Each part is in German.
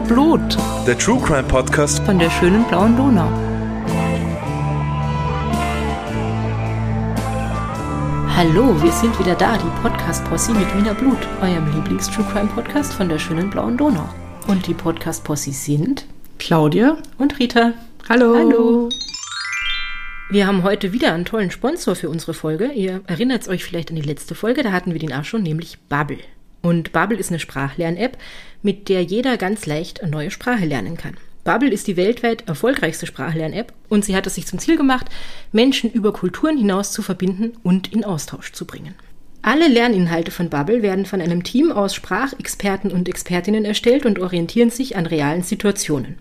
Wiener Blut. Der True Crime Podcast von der schönen blauen Donau. Hallo, wir sind wieder da, die Podcast-Posse mit Wiener Blut, eurem Lieblings-True Crime Podcast von der schönen blauen Donau. Und die Podcast-Posse sind Claudia und Rita. Hallo. Hallo. Wir haben heute wieder einen tollen Sponsor für unsere Folge. Ihr erinnert euch vielleicht an die letzte Folge, da hatten wir den auch schon, nämlich Bubble. Und Bubble ist eine Sprachlern-App, mit der jeder ganz leicht eine neue Sprache lernen kann. Bubble ist die weltweit erfolgreichste Sprachlern-App und sie hat es sich zum Ziel gemacht, Menschen über Kulturen hinaus zu verbinden und in Austausch zu bringen. Alle Lerninhalte von Bubble werden von einem Team aus Sprachexperten und Expertinnen erstellt und orientieren sich an realen Situationen.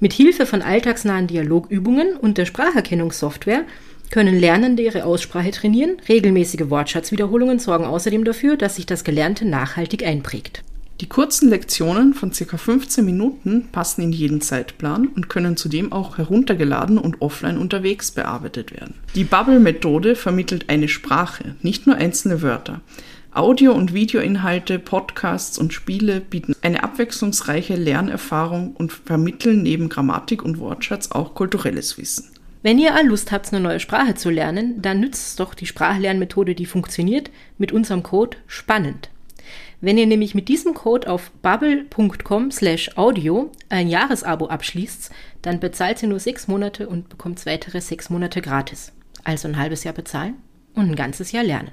Mit Hilfe von alltagsnahen Dialogübungen und der Spracherkennungssoftware können Lernende ihre Aussprache trainieren. Regelmäßige Wortschatzwiederholungen sorgen außerdem dafür, dass sich das Gelernte nachhaltig einprägt. Die kurzen Lektionen von ca. 15 Minuten passen in jeden Zeitplan und können zudem auch heruntergeladen und offline unterwegs bearbeitet werden. Die Bubble-Methode vermittelt eine Sprache, nicht nur einzelne Wörter. Audio- und Videoinhalte, Podcasts und Spiele bieten eine abwechslungsreiche Lernerfahrung und vermitteln neben Grammatik und Wortschatz auch kulturelles Wissen. Wenn ihr all Lust habt, eine neue Sprache zu lernen, dann nützt doch die Sprachlernmethode, die funktioniert, mit unserem Code SPANNEND. Wenn ihr nämlich mit diesem Code auf bubble.com slash audio ein Jahresabo abschließt, dann bezahlt ihr nur sechs Monate und bekommt weitere sechs Monate gratis. Also ein halbes Jahr bezahlen und ein ganzes Jahr lernen.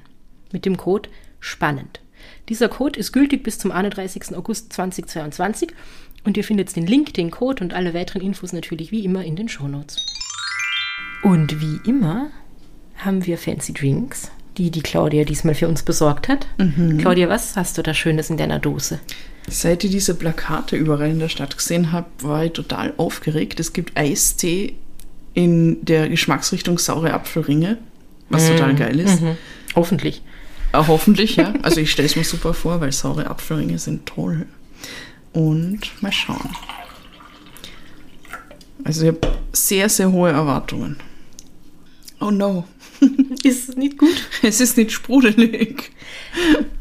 Mit dem Code SPANNEND. Dieser Code ist gültig bis zum 31. August 2022 und ihr findet den Link, den Code und alle weiteren Infos natürlich wie immer in den Shownotes. Und wie immer haben wir Fancy Drinks, die die Claudia diesmal für uns besorgt hat. Mhm. Claudia, was hast du da Schönes in deiner Dose? Seit ich diese Plakate überall in der Stadt gesehen habe, war ich total aufgeregt. Es gibt Eistee in der Geschmacksrichtung saure Apfelringe, was mhm. total geil ist. Mhm. Hoffentlich. Äh, hoffentlich, ja. Also ich stelle es mir super vor, weil saure Apfelringe sind toll. Und mal schauen. Also ich habe sehr, sehr hohe Erwartungen. Oh no. ist nicht gut. Es ist nicht sprudelig.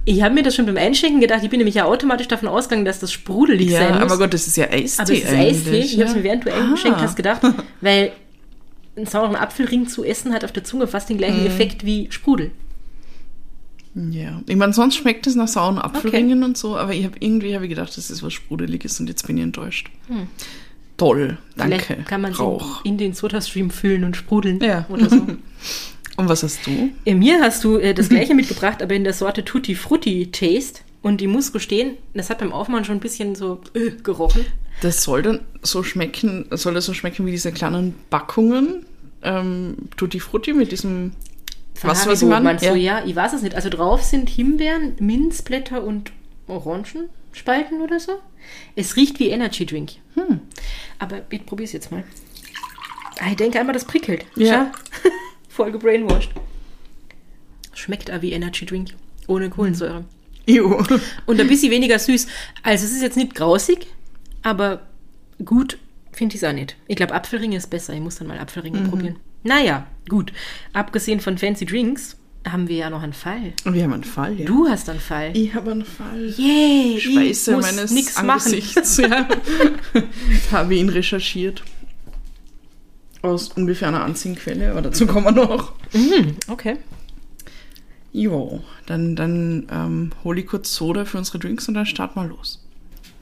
Ich habe mir das schon beim Einschenken gedacht. Ich bin nämlich ja automatisch davon ausgegangen, dass das sprudelig ja, sein muss. aber Gott, das ist ja Eistee Aber es ist Eistee. Ich habe es mir während du eingeschenkt ah. hast gedacht, weil einen sauren Apfelring zu essen hat auf der Zunge fast den gleichen mm. Effekt wie Sprudel. Ja, ich meine, sonst schmeckt es nach sauren Apfelringen okay. und so, aber ich habe irgendwie hab ich gedacht, das ist was Sprudeliges und jetzt bin ich enttäuscht. Hm. Toll, danke. Vielleicht kann man Rauch. in den Soda-Stream füllen und sprudeln ja. oder so. Und was hast du? In äh, mir hast du äh, das gleiche mitgebracht, aber in der Sorte Tutti Frutti Taste. Und die muss gestehen, das hat beim Aufmachen schon ein bisschen so äh, gerochen. Das soll dann so schmecken, soll das so schmecken wie diese kleinen Backungen ähm, Tutti Frutti mit diesem was, was ich meine? Ja. So, ja, ich weiß es nicht. Also drauf sind Himbeeren, Minzblätter und Orangenspalten oder so. Es riecht wie Energy Drink. Hm. Aber ich probier's jetzt mal. Ah, ich denke einmal, das prickelt. Ja. Voll gebrainwashed. Schmeckt aber wie Energy Drink. Ohne Kohlensäure. Jo. Und ein bisschen weniger süß. Also es ist jetzt nicht grausig, aber gut finde ich es auch nicht. Ich glaube, Apfelringe ist besser. Ich muss dann mal Apfelringe mhm. probieren. Naja, gut. Abgesehen von Fancy Drinks haben wir ja noch einen Fall. Wir haben einen Fall, ja. Du hast einen Fall. Ich habe einen Fall. Yay! Schweiße ich muss meines nix Angesichts. Machen. Ja. habe ihn recherchiert aus ungefähr einer Anziehquelle, aber dazu kommen wir noch. Mhm, okay. Jo, dann, dann ähm, hol ich kurz Soda für unsere Drinks und dann starten wir los.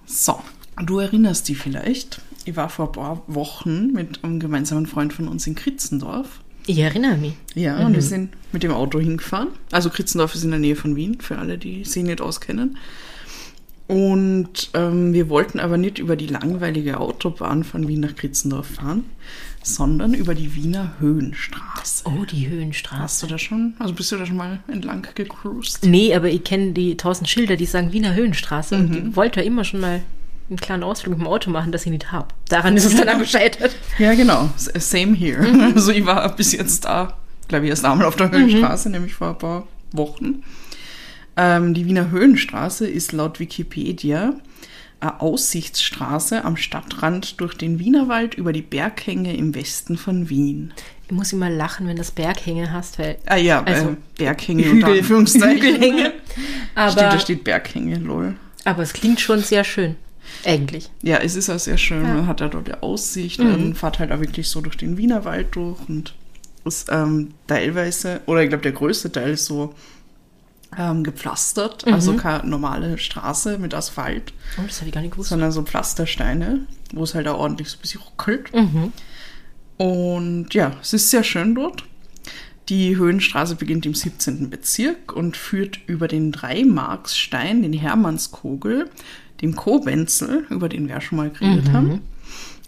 So, du erinnerst dich vielleicht, ich war vor ein paar Wochen mit einem gemeinsamen Freund von uns in Kritzendorf. Ich erinnere mich. Ja, mhm. und wir sind mit dem Auto hingefahren. Also Kritzendorf ist in der Nähe von Wien, für alle, die sich nicht auskennen. Und ähm, wir wollten aber nicht über die langweilige Autobahn von Wien nach Kritzendorf fahren, sondern über die Wiener Höhenstraße. Oh, die Höhenstraße. Hast du da schon, also bist du da schon mal entlang gecruised? Nee, aber ich kenne die tausend Schilder, die sagen Wiener Höhenstraße. Mhm. Und ich wollte ja immer schon mal einen kleinen Ausflug mit dem Auto machen, das ich nicht habe. Daran ist es dann auch gescheitert. Ja, genau. Same here. Mhm. Also ich war bis jetzt da, glaube ich, erst einmal auf der Höhenstraße, mhm. nämlich vor ein paar Wochen. Ähm, die Wiener Höhenstraße ist laut Wikipedia eine Aussichtsstraße am Stadtrand durch den Wienerwald über die Berghänge im Westen von Wien. Ich muss immer lachen, wenn das Berghänge hast, weil. Ah ja, also äh, Berghänge Hügel, unter Anführungszeichen. Hügelhänge. Aber, steht, da steht Berghänge, lol. Aber es klingt schon sehr schön. Eigentlich. Ja, es ist auch sehr schön. Ja. Man hat ja dort die Aussicht. Mhm. Man fährt halt auch wirklich so durch den Wienerwald durch und ist ähm, teilweise, oder ich glaube, der größte Teil ist so ähm, gepflastert. Mhm. Also keine normale Straße mit Asphalt, Oh, das habe ich gar nicht gewusst. sondern so Pflastersteine, wo es halt auch ordentlich so ein bisschen ruckelt. Mhm. Und ja, es ist sehr schön dort. Die Höhenstraße beginnt im 17. Bezirk und führt über den Dreimarksstein, den Hermannskogel, den Kobenzel, über den wir ja schon mal geredet haben,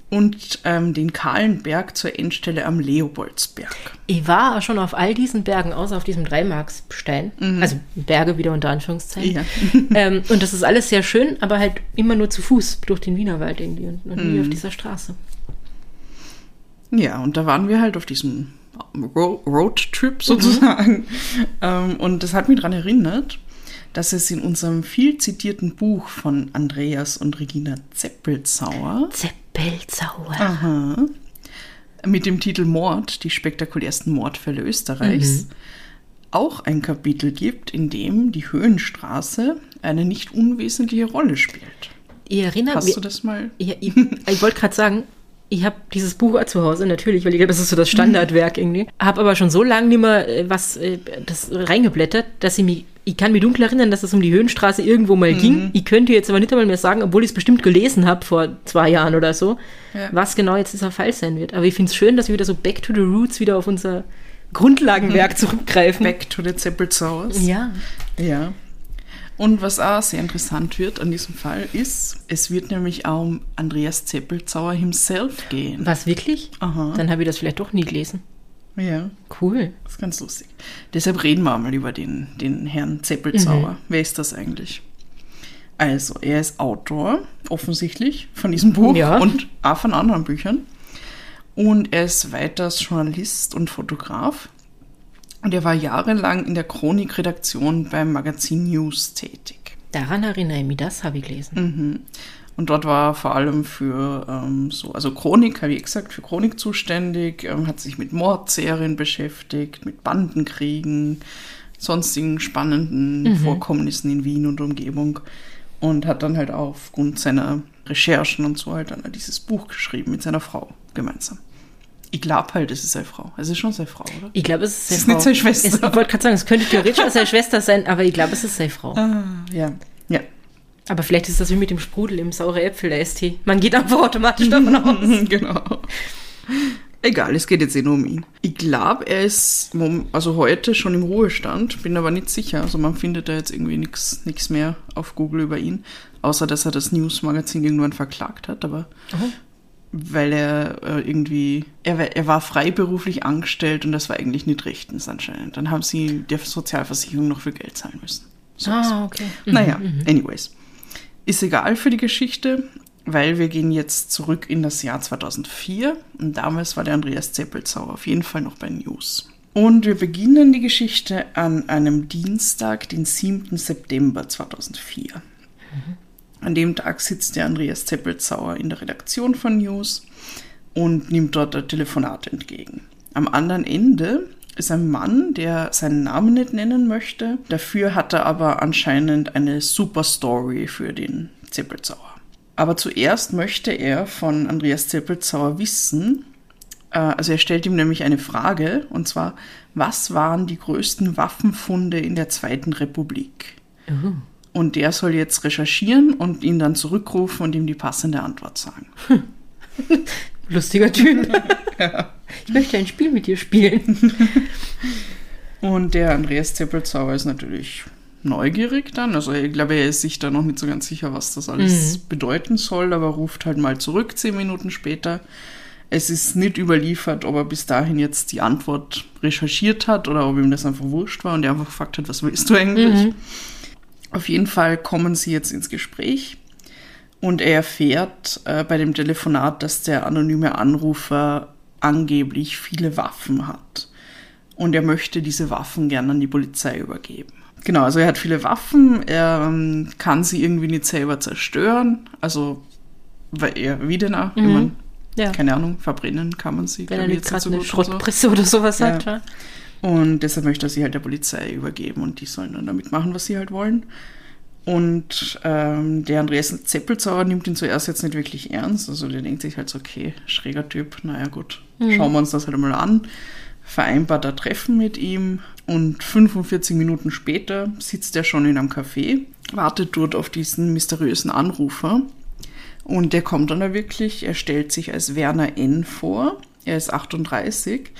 und ähm, den kahlen Berg zur Endstelle am Leopoldsberg. Ich war schon auf all diesen Bergen, außer auf diesem Dreimarksstein. Also Berge wieder unter Anführungszeichen. Ja. ähm, und das ist alles sehr schön, aber halt immer nur zu Fuß durch den Wienerwald irgendwie und, und nie auf dieser Straße. Ja, und da waren wir halt auf diesem Ro Roadtrip sozusagen. Ähm, und das hat mich daran erinnert, dass es in unserem viel zitierten Buch von Andreas und Regina Zeppelzauer Zeppelzauer. aha, mit dem Titel Mord, die spektakulärsten Mordfälle Österreichs, auch ein Kapitel gibt, in dem die Höhenstraße eine nicht unwesentliche Rolle spielt. Ich erinnere Hast du das mal? Ja, ich, ich wollte gerade sagen, ich habe dieses Buch zu Hause, natürlich, weil ich glaube, das ist so das Standardwerk irgendwie. Habe aber schon so lange nicht mehr äh, was äh, das reingeblättert, dass ich mich, ich kann mich dunkel erinnern, dass es um die Höhenstraße irgendwo mal ging. Ich könnte jetzt aber nicht einmal mehr sagen, obwohl ich es bestimmt gelesen habe vor zwei Jahren oder so, Ja. was genau jetzt dieser Fall sein wird. Aber ich finde es schön, dass wir wieder so back to the roots wieder auf unser Grundlagenwerk zurückgreifen. Back to the Zeppelzauers. Ja. Ja. Und was auch sehr interessant wird an diesem Fall ist, es wird nämlich auch um Andreas Zeppelzauer himself gehen. Was wirklich? Aha. Dann habe ich das vielleicht doch nie gelesen. Ja, Cool. das ist ganz lustig. Deshalb reden wir mal über den, den Herrn Zeppelzauer. Wer ist das eigentlich? Also, er ist Autor, offensichtlich, von diesem Buch Ja. und auch von anderen Büchern. Und er ist weiters Journalist und Fotograf. Und er war jahrelang in der Chronikredaktion beim Magazin News tätig. Daran erinnere ich mich, das habe ich gelesen. Und dort war er vor allem für ähm, so, also Chronik, habe ich gesagt, für Chronik zuständig, ähm, hat sich mit Mordserien beschäftigt, mit Bandenkriegen, sonstigen spannenden Vorkommnissen in Wien und Umgebung und hat dann halt aufgrund seiner Recherchen und so halt dann dieses Buch geschrieben mit seiner Frau gemeinsam. Ich glaube halt, es ist seine Frau. Es ist schon seine Frau, oder? Ich glaube, es ist seine Es ist Frau. nicht seine Schwester. Es, ich wollte gerade sagen, es könnte theoretisch auch seine Schwester sein, aber ich glaube, es ist seine Frau. Ah, ja. Ja. Aber vielleicht ist das wie mit dem Sprudel im saure Äpfel, der ST. Man geht einfach automatisch davon aus. genau. Egal, es geht jetzt eh nur um ihn. Ich glaube, er ist also heute schon im Ruhestand, bin aber nicht sicher. Also man findet da jetzt irgendwie nichts mehr auf Google über ihn, außer dass er das News-Magazin irgendwann verklagt hat, aber weil er äh, irgendwie, er, war- er war freiberuflich angestellt und das war eigentlich nicht rechtens anscheinend. Dann haben sie der Sozialversicherung noch für Geld zahlen müssen. So Ah, okay. naja, anyways. Ist egal für die Geschichte, weil wir gehen jetzt zurück in das Jahr 2004 und damals war der Andreas Zeppelzauer auf jeden Fall noch bei News. Und wir beginnen die Geschichte an einem Dienstag, den 7. September 2004. An dem Tag sitzt der Andreas Zeppelzauer in der Redaktion von News und nimmt dort ein Telefonat entgegen. Am anderen Ende ist ein Mann, der seinen Namen nicht nennen möchte. Dafür hat er aber anscheinend eine super Story für den Zeppelzauer. Aber zuerst möchte er von Andreas Zeppelzauer wissen, äh, also er stellt ihm nämlich eine Frage, und zwar, was waren die größten Waffenfunde in der Zweiten Republik? Und der soll jetzt recherchieren und ihn dann zurückrufen und ihm die passende Antwort sagen. Lustiger Typ. Ich möchte ein Spiel mit dir spielen. Und der Andreas Zeppelzauer ist natürlich neugierig dann. Also ich glaube, er ist sich da noch nicht so ganz sicher, was das alles bedeuten soll, aber ruft halt mal zurück zehn Minuten später. Es ist nicht überliefert, ob er bis dahin jetzt die Antwort recherchiert hat oder ob ihm das einfach wurscht war und er einfach gefragt hat, was willst du eigentlich? Auf jeden Fall kommen sie jetzt ins Gespräch und er erfährt äh, bei dem Telefonat, dass der anonyme Anrufer angeblich viele Waffen hat. Und er möchte diese Waffen gerne an die Polizei übergeben. Genau, also er hat viele Waffen, er ähm, kann sie irgendwie nicht selber zerstören. Also, weil er, wie denn auch? Ich Ja. Keine Ahnung, verbrennen kann man sie, Wenn er jetzt gerade eine gut und so. Schrottpresse oder sowas Ja. hat. Ja. Und deshalb möchte er sie halt der Polizei übergeben und die sollen dann damit machen, was sie halt wollen. Und ähm, der Andreas Zeppelzauer nimmt ihn zuerst jetzt nicht wirklich ernst. Also der denkt sich halt so, okay, schräger Typ, naja gut, schauen wir uns das halt mal an. Vereinbart ein Treffen mit ihm und 45 Minuten später sitzt er schon in einem Café, wartet dort auf diesen mysteriösen Anrufer. Und der kommt dann da wirklich, er stellt sich als Werner N. vor, er ist 38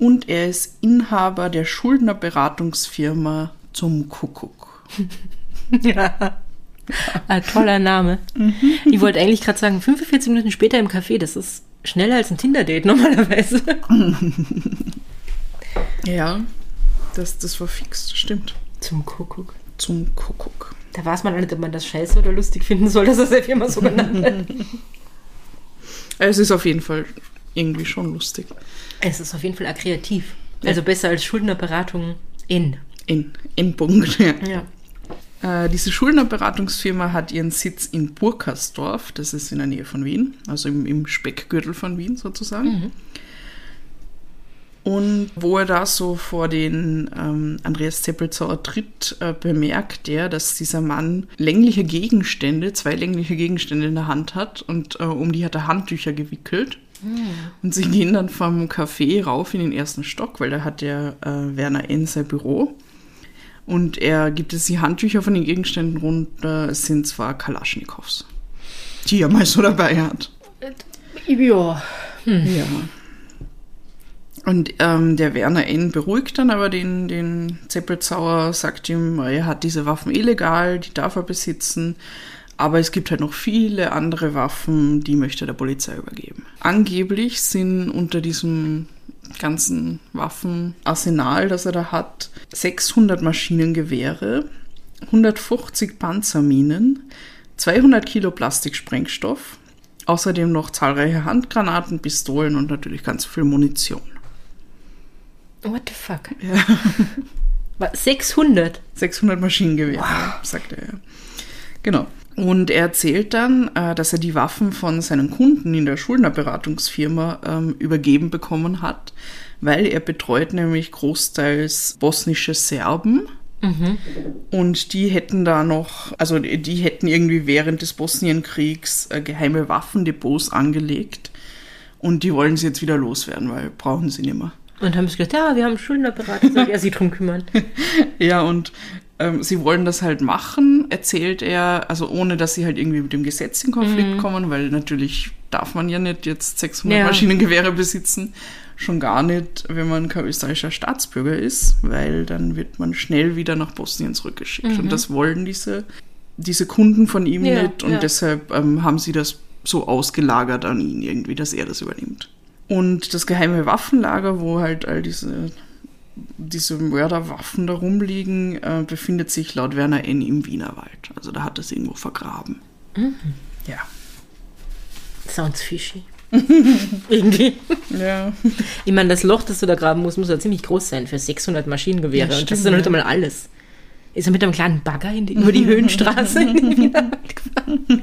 und er ist Inhaber der Schuldnerberatungsfirma zum Kuckuck. Ja. Ein toller Name. Ich wollte eigentlich gerade sagen, 45 Minuten später im Café, das ist schneller als ein Tinder-Date normalerweise. Ja, das, das war fix, das stimmt. Zum Kuckuck. Zum Kuckuck. Da weiß man auch nicht, ob man das scheiße oder lustig finden soll, dass er seine Firma so genannt hat. Es ist auf jeden Fall irgendwie schon lustig. Es ist auf jeden Fall auch kreativ. Also besser als Schuldnerberatung in. In, in Punkt. Ja. Ja. Äh, diese Schuldnerberatungsfirma hat ihren Sitz in Burkersdorf, das ist in der Nähe von Wien, also im, im Speckgürtel von Wien sozusagen. Und wo er da so vor den ähm, Andreas Zeppelzauer tritt, äh, bemerkt er, dass dieser Mann längliche Gegenstände, zwei längliche Gegenstände in der Hand hat und äh, um die hat er Handtücher gewickelt. Und sie gehen dann vom Café rauf in den ersten Stock, weil da hat der äh, Werner N. sein Büro. Und er gibt es die Handtücher von den Gegenständen runter. Es sind zwar Kalaschnikows, die er mal so dabei hat. Ja. Ja. Und ähm, der Werner N. beruhigt dann aber den, den Zeppelzauer, sagt ihm, er hat diese Waffen illegal, die darf er besitzen. Aber es gibt halt noch viele andere Waffen, die möchte er der Polizei übergeben. Angeblich sind unter diesem ganzen Waffenarsenal, das er da hat, 600 Maschinengewehre, 150 Panzerminen, 200 Kilo Plastiksprengstoff, außerdem noch zahlreiche Handgranaten, Pistolen und natürlich ganz viel Munition. What the fuck? Ja. 600. 600 Maschinengewehre, sagt er. Genau. Und er erzählt dann, äh, dass er die Waffen von seinen Kunden in der Schuldnerberatungsfirma ähm, übergeben bekommen hat, weil er betreut nämlich großteils bosnische Serben. Und die hätten da noch, also die hätten irgendwie während des Bosnienkriegs äh, geheime Waffendepots angelegt. Und die wollen sie jetzt wieder loswerden, weil brauchen sie nicht mehr. Und haben sie gesagt, ja, wir haben Schuldnerberater, soll er sich drum kümmern. Ja, und ähm, sie wollen das halt machen, erzählt er, also ohne dass sie halt irgendwie mit dem Gesetz in Konflikt kommen, weil natürlich darf man ja nicht jetzt 600 Ja. Maschinengewehre besitzen. Schon gar nicht, wenn man kein österreichischer Staatsbürger ist, weil dann wird man schnell wieder nach Bosnien zurückgeschickt. Und das wollen diese, diese Kunden von ihm Ja, nicht und ja. deshalb ähm, haben sie das so ausgelagert an ihn irgendwie, dass er das übernimmt. Und das geheime Waffenlager, wo halt all diese diese Mörderwaffen da rumliegen, äh, befindet sich laut Werner N. im Wienerwald. Also da hat er es irgendwo vergraben. Ja. Sounds fishy. Irgendwie. Ja. Ich meine, das Loch, das du da graben musst, muss ja ziemlich groß sein für 600 Maschinengewehre. Ja, und das ist stimmt, ja noch nicht einmal alles. Ist er mit einem kleinen Bagger die, über die Höhenstraße in den Wienerwald gefahren?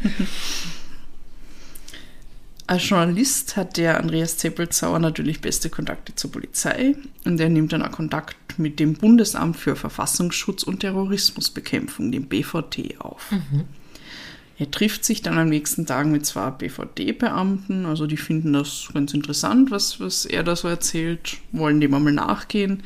Als Journalist hat der Andreas Zeppelzauer natürlich beste Kontakte zur Polizei und er nimmt dann auch Kontakt mit dem Bundesamt für Verfassungsschutz und Terrorismusbekämpfung, dem BVT, auf. Er trifft sich dann am nächsten Tag mit zwei BVD-Beamten, also die finden das ganz interessant, was, was er da so erzählt, wollen dem einmal nachgehen.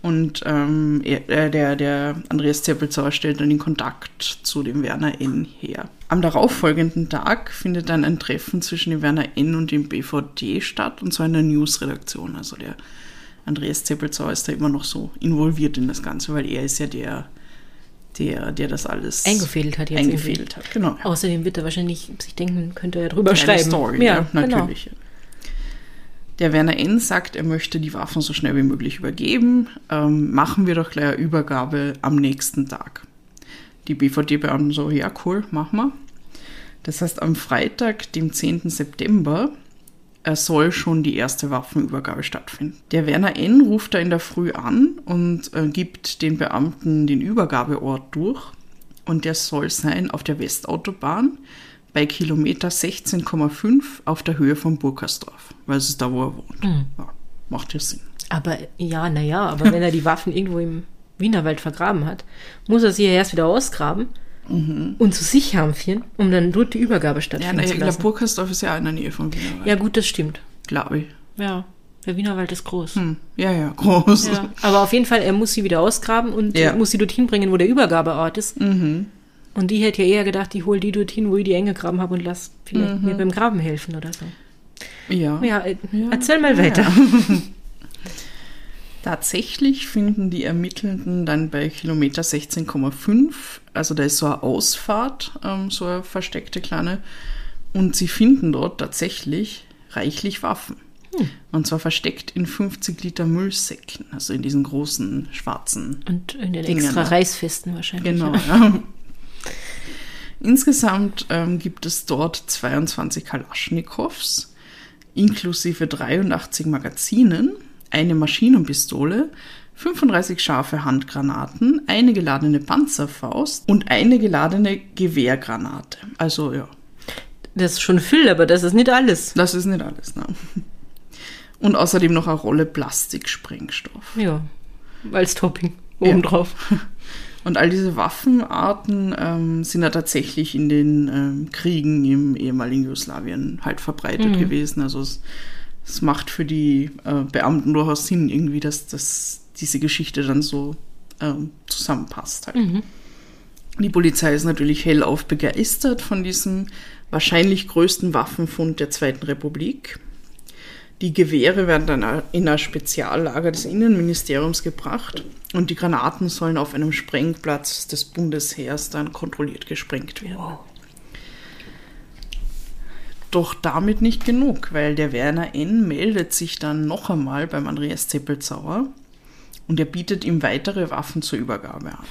Und ähm, er, äh, der, der Andreas Zeppelzauer stellt dann den Kontakt zu dem Werner N. her. Am darauffolgenden Tag findet dann ein Treffen zwischen dem Werner N. und dem BVD statt, und zwar in der Newsredaktion. Also der Andreas Zeppelzauer ist da immer noch so involviert in das Ganze, weil er ist ja der, der, der das alles Eingefädelt hat jetzt eingefädelt hat. Genau. Außerdem wird er wahrscheinlich sich denken, könnte er drüber Eine schreiben. Story, ja, genau. natürlich. Der Werner N. sagt, er möchte die Waffen so schnell wie möglich übergeben. Ähm, machen wir doch gleich eine Übergabe am nächsten Tag. Die BVD-Beamten so, ja, cool, machen wir. Das heißt, am Freitag, dem 10. September, äh, soll schon die erste Waffenübergabe stattfinden. Der Werner N. ruft da in der Früh an und äh, gibt den Beamten den Übergabeort durch. Und der soll sein auf der Westautobahn bei Kilometer 16,5 auf der Höhe von Burkersdorf, weil es ist da, wo er wohnt. Ja, macht ja Sinn. Aber ja, naja, aber wenn er die Waffen irgendwo im Wienerwald vergraben hat, muss er sie ja erst wieder ausgraben. und zu sich haben um dann dort die Übergabe Ja, stattfinden na, zu lassen. Burgersdorf ist ja in der Nähe von Wiener Ja, gut, das stimmt. glaube ich. Ja, der Wienerwald ist groß. Hm. Ja, ja, groß. Ja, aber auf jeden Fall, er muss sie wieder ausgraben und Ja. muss sie dorthin bringen, wo der Übergabeort ist. Mhm. Und die hätte ja eher gedacht, ich hole die dorthin, wo ich die enge graben habe und lass vielleicht mir beim Graben helfen oder so. Ja. Ja, äh, erzähl mal weiter. Tatsächlich finden die Ermittelnden dann bei Kilometer 16,5, also da ist so eine Ausfahrt, ähm, so eine versteckte kleine, und sie finden dort tatsächlich reichlich Waffen. Und zwar versteckt in 50 Liter Müllsäcken, also in diesen großen schwarzen Und in den Dinger, extra? Reißfesten wahrscheinlich. Genau, Ja. Ja. Insgesamt ähm, gibt es dort 22 Kalaschnikows, inklusive 83 Magazinen, eine Maschinenpistole, 35 scharfe Handgranaten, eine geladene Panzerfaust und eine geladene Gewehrgranate. Also ja, Das ist schon viel, aber das ist nicht alles. das ist nicht alles. Ne? Und außerdem noch eine Rolle Plastiksprengstoff. Ja, als Topping obendrauf. Und all diese Waffenarten ähm, sind ja tatsächlich in den ähm, Kriegen im ehemaligen Jugoslawien halt verbreitet gewesen. Also es, es macht für die äh, Beamten durchaus Sinn irgendwie, dass, dass diese Geschichte dann so ähm, zusammenpasst. Halt. Die Polizei ist natürlich hellauf begeistert von diesem wahrscheinlich größten Waffenfund der Zweiten Republik. Die Gewehre werden dann in ein Speziallager des Innenministeriums gebracht und die Granaten sollen auf einem Sprengplatz des Bundesheers dann kontrolliert gesprengt werden. Doch damit nicht genug, weil der Werner N. meldet sich dann noch einmal beim Andreas Zeppelzauer und er bietet ihm weitere Waffen zur Übergabe an.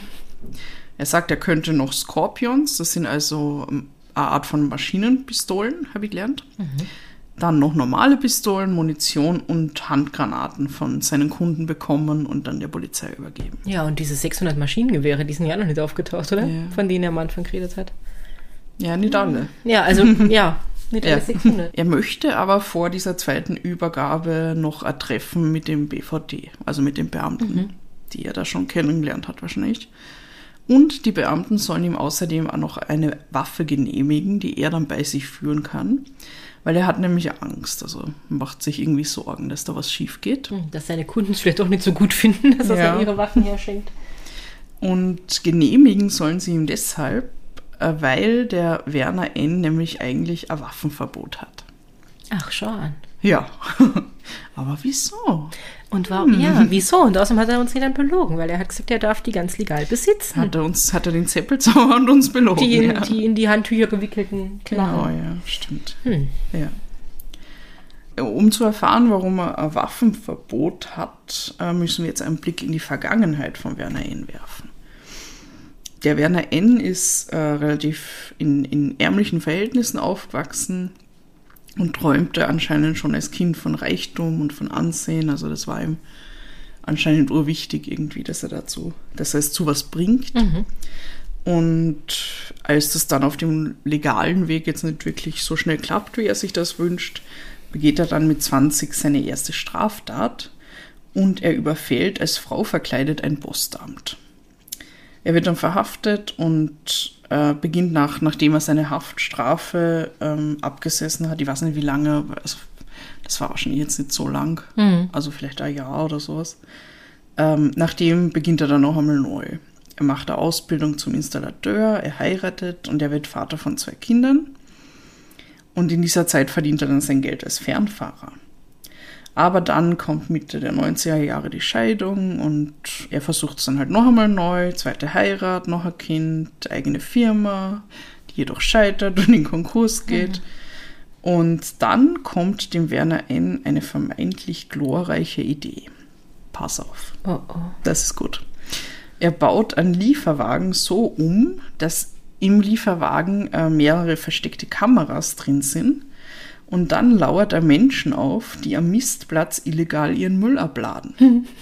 Er sagt, er könnte noch Scorpions, das sind also ähm, eine Art von Maschinenpistolen, habe ich gelernt. Dann noch normale Pistolen, Munition und Handgranaten von seinen Kunden bekommen und dann der Polizei übergeben. Ja, und diese 600 Maschinengewehre, die sind ja noch nicht aufgetaucht, oder? Ja. Von denen er am Anfang geredet hat. Ja, nicht alle. Ja, also, ja, nicht alle Ja. 600. Er möchte aber vor dieser zweiten Übergabe noch ein Treffen mit dem BVD, also mit den Beamten, die er da schon kennengelernt hat wahrscheinlich. Und die Beamten sollen ihm außerdem auch noch eine Waffe genehmigen, die er dann bei sich führen kann, weil er hat nämlich Angst, also macht sich irgendwie Sorgen, dass da was schief geht. Hm, Dass seine Kunden es vielleicht auch nicht so gut finden, dass er Ja. ihre Waffen herschenkt. Und genehmigen sollen sie ihm deshalb, äh, weil der Werner N. nämlich eigentlich ein Waffenverbot hat. Ach, schau an. Ja, aber wieso? Und warum? Hm. Ja, wieso? Und außerdem hat er uns dann belogen, weil er hat gesagt, er darf die ganz legal besitzen. Hat er uns, hat er den Zeppelzauber und uns belogen. die, in, ja. die in die Handtücher gewickelten genau, Knarren. ja, stimmt. Hm. Ja. Um zu erfahren, warum er ein Waffenverbot hat, äh, müssen wir jetzt einen Blick in die Vergangenheit von Werner N. werfen. Der Werner N. ist äh, relativ in, in ärmlichen Verhältnissen aufgewachsen und träumte anscheinend schon als Kind von Reichtum und von Ansehen. Also das war ihm anscheinend urwichtig irgendwie, dass er dazu, dass er es zu was bringt. Und als das dann auf dem legalen Weg jetzt nicht wirklich so schnell klappt, wie er sich das wünscht, begeht er dann mit 20 seine erste Straftat und er überfällt als Frau verkleidet ein Postamt. Er wird dann verhaftet und äh, beginnt nach, nachdem er seine Haftstrafe ähm, abgesessen hat, ich weiß nicht wie lange, also das war wahrscheinlich jetzt nicht so lang, also vielleicht ein Jahr oder sowas. Ähm, nachdem beginnt er dann noch einmal neu. Er macht eine Ausbildung zum Installateur, er heiratet und er wird Vater von zwei Kindern. Und in dieser Zeit verdient er dann sein Geld als Fernfahrer. Aber dann kommt Mitte der 90er Jahre die Scheidung und er versucht es dann halt noch einmal neu, zweite Heirat, noch ein Kind, eigene Firma, die jedoch scheitert und in Konkurs geht. Und dann kommt dem Werner N. eine vermeintlich glorreiche Idee. Pass auf. Oh, oh. Das ist gut. Er baut einen Lieferwagen so um, dass im Lieferwagen äh, mehrere versteckte Kameras drin sind. Und dann lauert er Menschen auf, die am Mistplatz illegal ihren Müll abladen.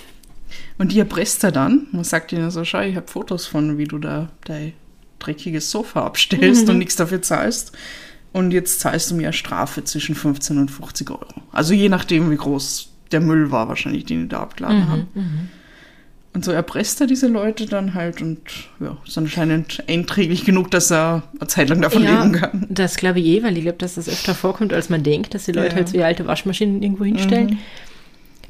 Und die erpresst er dann und sagt ihnen so, schau, ich habe Fotos von, wie du da dein dreckiges Sofa abstellst und nichts dafür zahlst. Und jetzt zahlst du mir eine Strafe zwischen 15 und 50 Euro. Also je nachdem, wie groß der Müll war wahrscheinlich, den die da abgeladen haben. Und so erpresst er diese Leute dann halt und ja, ist anscheinend einträglich genug, dass er eine Zeit lang davon ja, leben kann. das glaube ich eh, weil ich glaube, dass das öfter vorkommt, als man denkt, dass die Leute Ja. halt so ihre alte Waschmaschinen irgendwo hinstellen.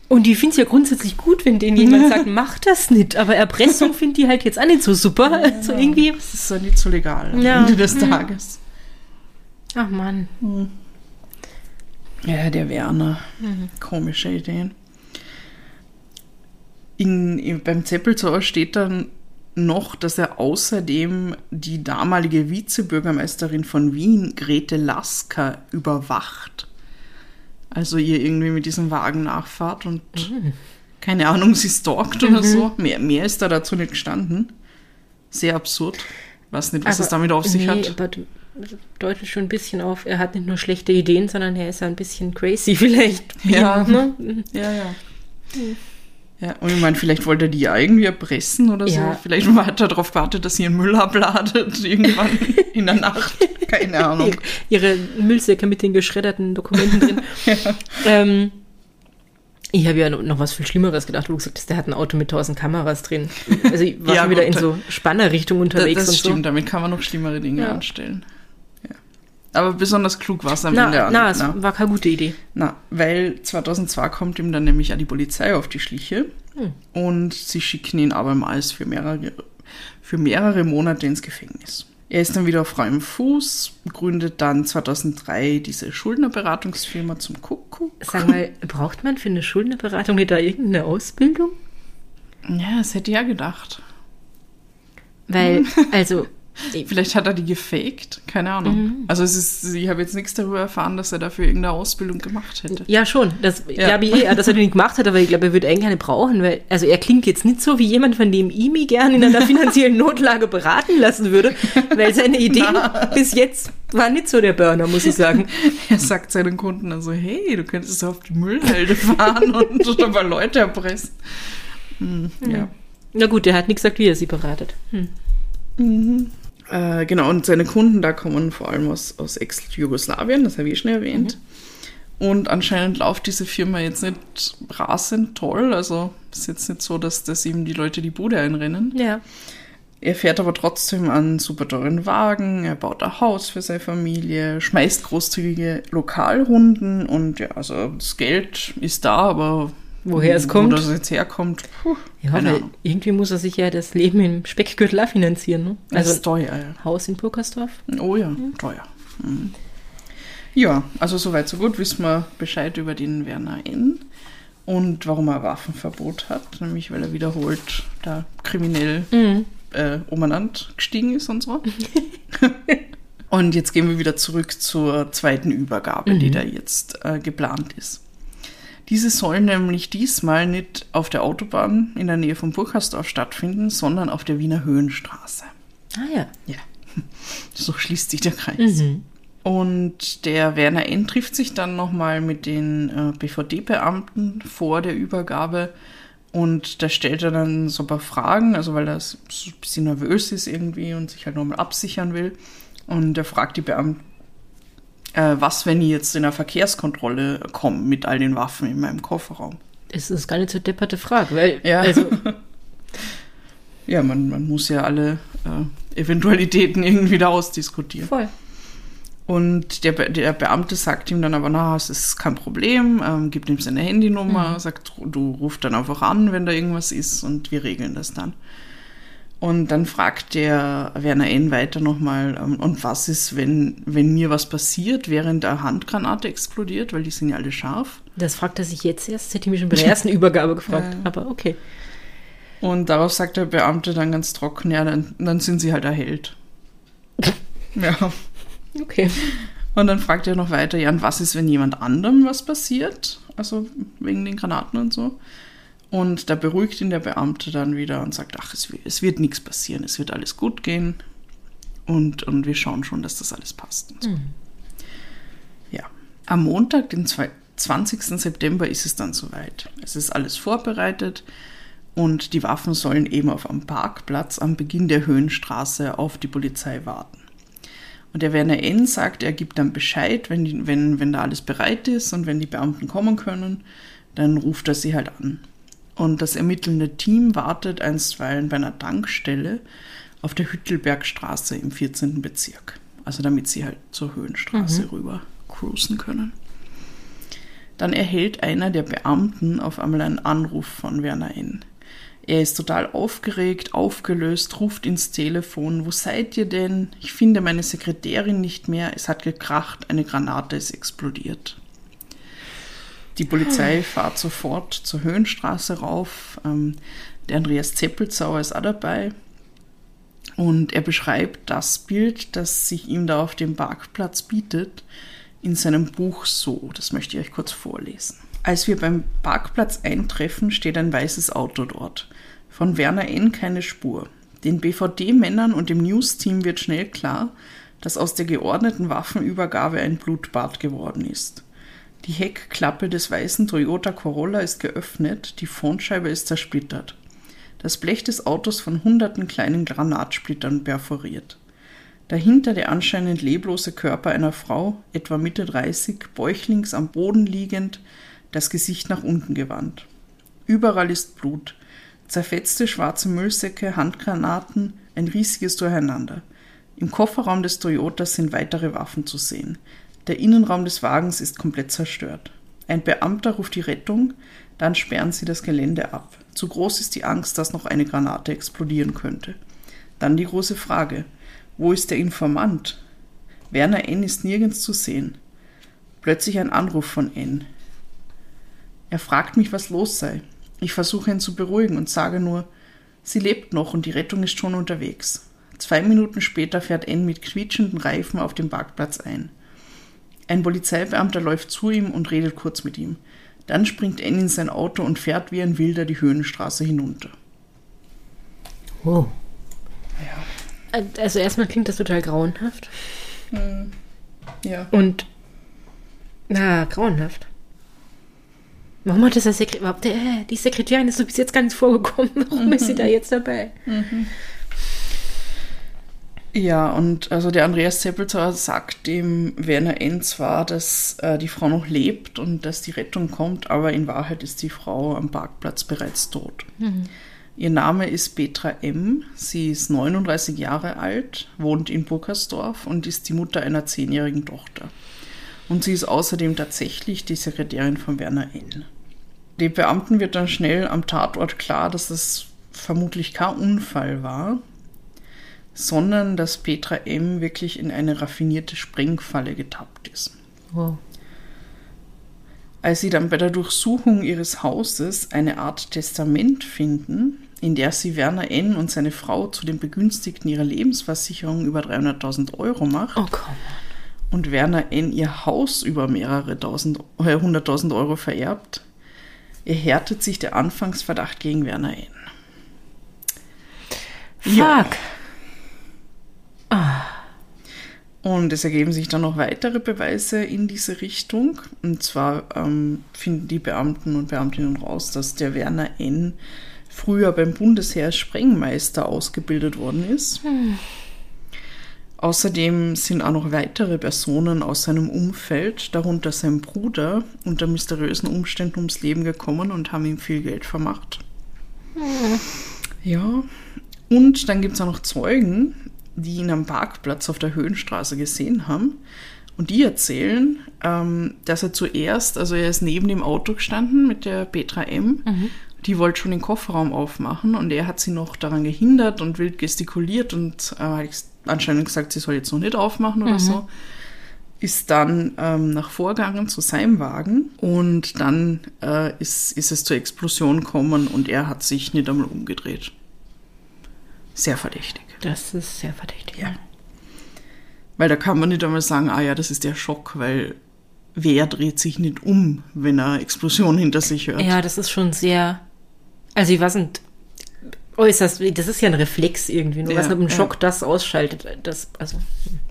Und ich finde es ja grundsätzlich gut, wenn denen jemand sagt, mach das nicht. Aber Erpressung finde ich halt jetzt auch nicht so super. So irgendwie. Das ist dann nicht so legal am Ja. Ende des Mhm. Tages. Ach Mann. Ja, der Werner. Komische Ideen. In, in, beim Zeppelzauer steht dann noch, dass er außerdem die damalige Vizebürgermeisterin von Wien, Grete Lasker, überwacht. Also ihr irgendwie mit diesem Wagen nachfahrt und keine Ahnung, sie stalkt oder so. Mehr, mehr ist da dazu nicht gestanden. Sehr absurd. Weiß nicht, was es damit auf sich nee, hat. aber du deutet schon ein bisschen auf, er hat nicht nur schlechte Ideen, sondern er ist ein bisschen crazy vielleicht. Ja. Ne? Ja, ja. Ja, und ich meine, vielleicht wollte er die ja irgendwie erpressen oder Ja. so. Vielleicht hat er darauf gewartet, dass sie ihren Müll abladet, irgendwann in der Nacht. Keine Ahnung. Ihre Müllsäcke mit den geschredderten Dokumenten drin. ähm, ich habe ja noch was viel Schlimmeres gedacht, wo du gesagt hast, der hat ein Auto mit tausend Kameras drin. Also ich war Ja, schon wieder gut, in so Spannerrichtung unterwegs das und stimmt, so. damit kann man noch schlimmere Dinge Ja. anstellen. Aber besonders klug war es am Na, Ende. na, es na, war keine gute Idee. na, weil 2002 kommt ihm dann nämlich auch die Polizei auf die Schliche Hm. und sie schicken ihn abermals für mehrere, für mehrere Monate ins Gefängnis. Er ist dann wieder auf freiem Fuß, gründet dann 2003 diese Schuldnerberatungsfirma zum Kuckuck. Sag mal, braucht man für eine Schuldnerberatung nicht da irgendeine Ausbildung? Ja, das hätte ich ja gedacht. Weil, also, ich- Vielleicht hat er die gefaked, keine Ahnung. Mhm. Also es ist, ich habe jetzt nichts darüber erfahren, dass er dafür irgendeine Ausbildung gemacht hätte. ja schon, das Ja. glaube ich eh, dass er den nicht gemacht hat, aber ich glaube, er würde eigentlich keine brauchen, weil, also er klingt jetzt nicht so wie jemand, von dem ich mich gern in einer finanziellen Notlage beraten lassen würde, weil seine Ideen bis jetzt waren nicht so der Burner, muss ich sagen. Er sagt seinen Kunden dann so, hey, du könntest auf die Müllhalde fahren und aber Leute erpressen. Hm, ja. Na gut, der hat nicht gesagt, wie er sie beratet. Hm. Äh, genau, und seine Kunden da kommen vor allem aus, aus Ex-Jugoslawien, das habe ich schon erwähnt. Und anscheinend läuft diese Firma jetzt nicht rasend toll. Also es ist jetzt nicht so, dass, dass ihm die Leute die Bude einrennen. Ja. Er fährt aber trotzdem einen super teuren Wagen, er baut ein Haus für seine Familie, schmeißt großzügige Lokalrunden und ja, also das Geld ist da, aber Woher es wo kommt? das jetzt herkommt, puh, Ja, weil Ahnung. irgendwie muss er sich ja das Leben im Speckgürtel finanzieren, ne? Also Also ist teuer, ja. Haus in Purkersdorf. Oh ja, teuer. Mhm. Ja, also soweit so gut wissen wir Bescheid über den Werner N. Und warum er Waffenverbot hat, nämlich weil er wiederholt da kriminell äh, umeinander gestiegen ist und so. und jetzt gehen wir wieder zurück zur zweiten Übergabe, die da jetzt äh, geplant ist. Diese soll nämlich diesmal nicht auf der Autobahn in der Nähe von Burgersdorf stattfinden, sondern auf der Wiener Höhenstraße. Ah ja. Ja, so schließt sich der Kreis. Und der Werner N. trifft sich dann nochmal mit den äh, BVD-Beamten vor der Übergabe und da stellt er dann so ein paar Fragen, also weil er so ein bisschen nervös ist irgendwie und sich halt nochmal absichern will. Und er fragt die Beamten, äh, was, wenn ich jetzt in einer Verkehrskontrolle komme mit all den Waffen in meinem Kofferraum? Es ist gar nicht so depperte Frage, weil, Ja. also, Ja, man, man muss ja alle äh, Eventualitäten irgendwie da ausdiskutieren. voll. Und der, Be der Beamte sagt ihm dann aber, na, es ist kein Problem, ähm, gibt ihm seine Handynummer, sagt, du rufst dann einfach an, wenn da irgendwas ist und wir regeln das dann. Und dann fragt der Werner N. weiter nochmal, ähm, und was ist, wenn, wenn mir was passiert, während der Handgranate explodiert, weil die sind ja alle scharf. Das fragt er sich jetzt erst, das hätte ich mich schon bei der ersten Übergabe gefragt. Ja. Aber okay. Und darauf sagt der Beamte dann ganz trocken, ja, dann, dann sind sie halt erhellt. ja. Okay. Und dann fragt er noch weiter, ja, und was ist, wenn jemand anderem was passiert? Also wegen den Granaten und so. Und da beruhigt ihn der Beamte dann wieder und sagt, ach, es, es wird nichts passieren, es wird alles gut gehen. Und, und wir schauen schon, dass das alles passt. So. Ja. Am Montag, den zwei- 20. September, ist es dann soweit. Es ist alles vorbereitet und die Waffen sollen eben auf einem Parkplatz am Beginn der Höhenstraße auf die Polizei warten. Und der Werner N. sagt, er gibt dann Bescheid, wenn, die, wenn, wenn da alles bereit ist und wenn die Beamten kommen können, dann ruft er sie halt an. Und das ermittelnde Team wartet einstweilen bei einer Tankstelle auf der Hüttelbergstraße im 14. Bezirk. Also damit sie halt zur Höhenstraße rüber cruisen können. Dann erhält einer der Beamten auf einmal einen Anruf von Werner N. Er ist total aufgeregt, aufgelöst, ruft ins Telefon. Wo seid ihr denn? Ich finde meine Sekretärin nicht mehr. Es hat gekracht, eine Granate ist explodiert. Die Polizei fährt sofort zur Höhenstraße rauf. Ähm, der Andreas Zeppelzauer ist auch dabei. Und er beschreibt das Bild, das sich ihm da auf dem Parkplatz bietet, in seinem Buch so. Das möchte ich euch kurz vorlesen. Als wir beim Parkplatz eintreffen, steht ein weißes Auto dort. Von Werner N. keine Spur. Den BVD-Männern und dem News-Team wird schnell klar, dass aus der geordneten Waffenübergabe ein Blutbad geworden ist. Die Heckklappe des weißen Toyota Corolla ist geöffnet, die Frontscheibe ist zersplittert. Das Blech des Autos von hunderten kleinen Granatsplittern perforiert. Dahinter der anscheinend leblose Körper einer Frau, etwa Mitte 30, bäuchlings am Boden liegend, das Gesicht nach unten gewandt. Überall ist Blut, zerfetzte schwarze Müllsäcke, Handgranaten, ein riesiges Durcheinander. Im Kofferraum des Toyotas sind weitere Waffen zu sehen. Der Innenraum des Wagens ist komplett zerstört. Ein Beamter ruft die Rettung, dann sperren sie das Gelände ab. Zu groß ist die Angst, dass noch eine Granate explodieren könnte. Dann die große Frage: Wo ist der Informant? Werner N. ist nirgends zu sehen. Plötzlich ein Anruf von N. Er fragt mich, was los sei. Ich versuche ihn zu beruhigen und sage nur, sie lebt noch und die Rettung ist schon unterwegs. Zwei Minuten später fährt N mit quietschenden Reifen auf dem Parkplatz ein. Ein Polizeibeamter läuft zu ihm und redet kurz mit ihm. Dann springt N in sein Auto und fährt wie ein Wilder die Höhenstraße hinunter. Wow. Also erstmal klingt das total grauenhaft. Ja. Und na, grauenhaft. Warum hat das der Sekretär? Äh, die Sekretärin ist so bis jetzt gar nicht vorgekommen. Warum ist sie da jetzt dabei? Ja, und also der Andreas Zeppelzer sagt dem Werner N. zwar, dass äh, die Frau noch lebt und dass die Rettung kommt, aber in Wahrheit ist die Frau am Parkplatz bereits tot. Ihr Name ist Petra M. Sie ist 39 Jahre alt, wohnt in Burkersdorf und ist die Mutter einer zehnjährigen Tochter. Und sie ist außerdem tatsächlich die Sekretärin von Werner N. Den Beamten wird dann schnell am Tatort klar, dass das vermutlich kein Unfall war, sondern dass Petra M. wirklich in eine raffinierte Sprengfalle getappt ist. Wow. Als sie dann bei der Durchsuchung ihres Hauses eine Art Testament finden, in der sie Werner N. und seine Frau zu den Begünstigten ihrer Lebensversicherung über 300.000 Euro macht Oh und Werner N. ihr Haus über mehrere tausend, äh, hunderttausend Euro vererbt, erhärtet sich der Anfangsverdacht gegen Werner N. Fuck. Ja. Und es ergeben sich dann noch weitere Beweise in diese Richtung. Und zwar ähm, finden die Beamten und Beamtinnen raus, dass der Werner N. früher beim Bundesheer Sprengmeister ausgebildet worden ist. Außerdem sind auch noch weitere Personen aus seinem Umfeld, darunter sein Bruder, unter mysteriösen Umständen ums Leben gekommen und haben ihm viel Geld vermacht. Ja, und dann gibt es auch noch Zeugen, die ihn am Parkplatz auf der Höhenstraße gesehen haben. Und die erzählen, ähm, dass er zuerst, also er ist neben dem Auto gestanden mit der Petra M. Die wollte schon den Kofferraum aufmachen und er hat sie noch daran gehindert und wild gestikuliert und äh, hat anscheinend gesagt, sie soll jetzt noch nicht aufmachen oder so. Ist dann ähm, nach Vorgangen zu seinem Wagen und dann äh, ist, ist es zur Explosion gekommen und er hat sich nicht einmal umgedreht. Sehr verdächtig. Das ist sehr verdächtig. Ja. Weil da kann man nicht einmal sagen, ah ja, das ist der Schock, weil wer dreht sich nicht um, wenn er Explosion hinter sich hört? Ja, das ist schon sehr. Also, ich weiß nicht. Äußerst, das ist ja ein Reflex irgendwie. Nur Ja, was mit dem ja. Schock das ausschaltet, das, also.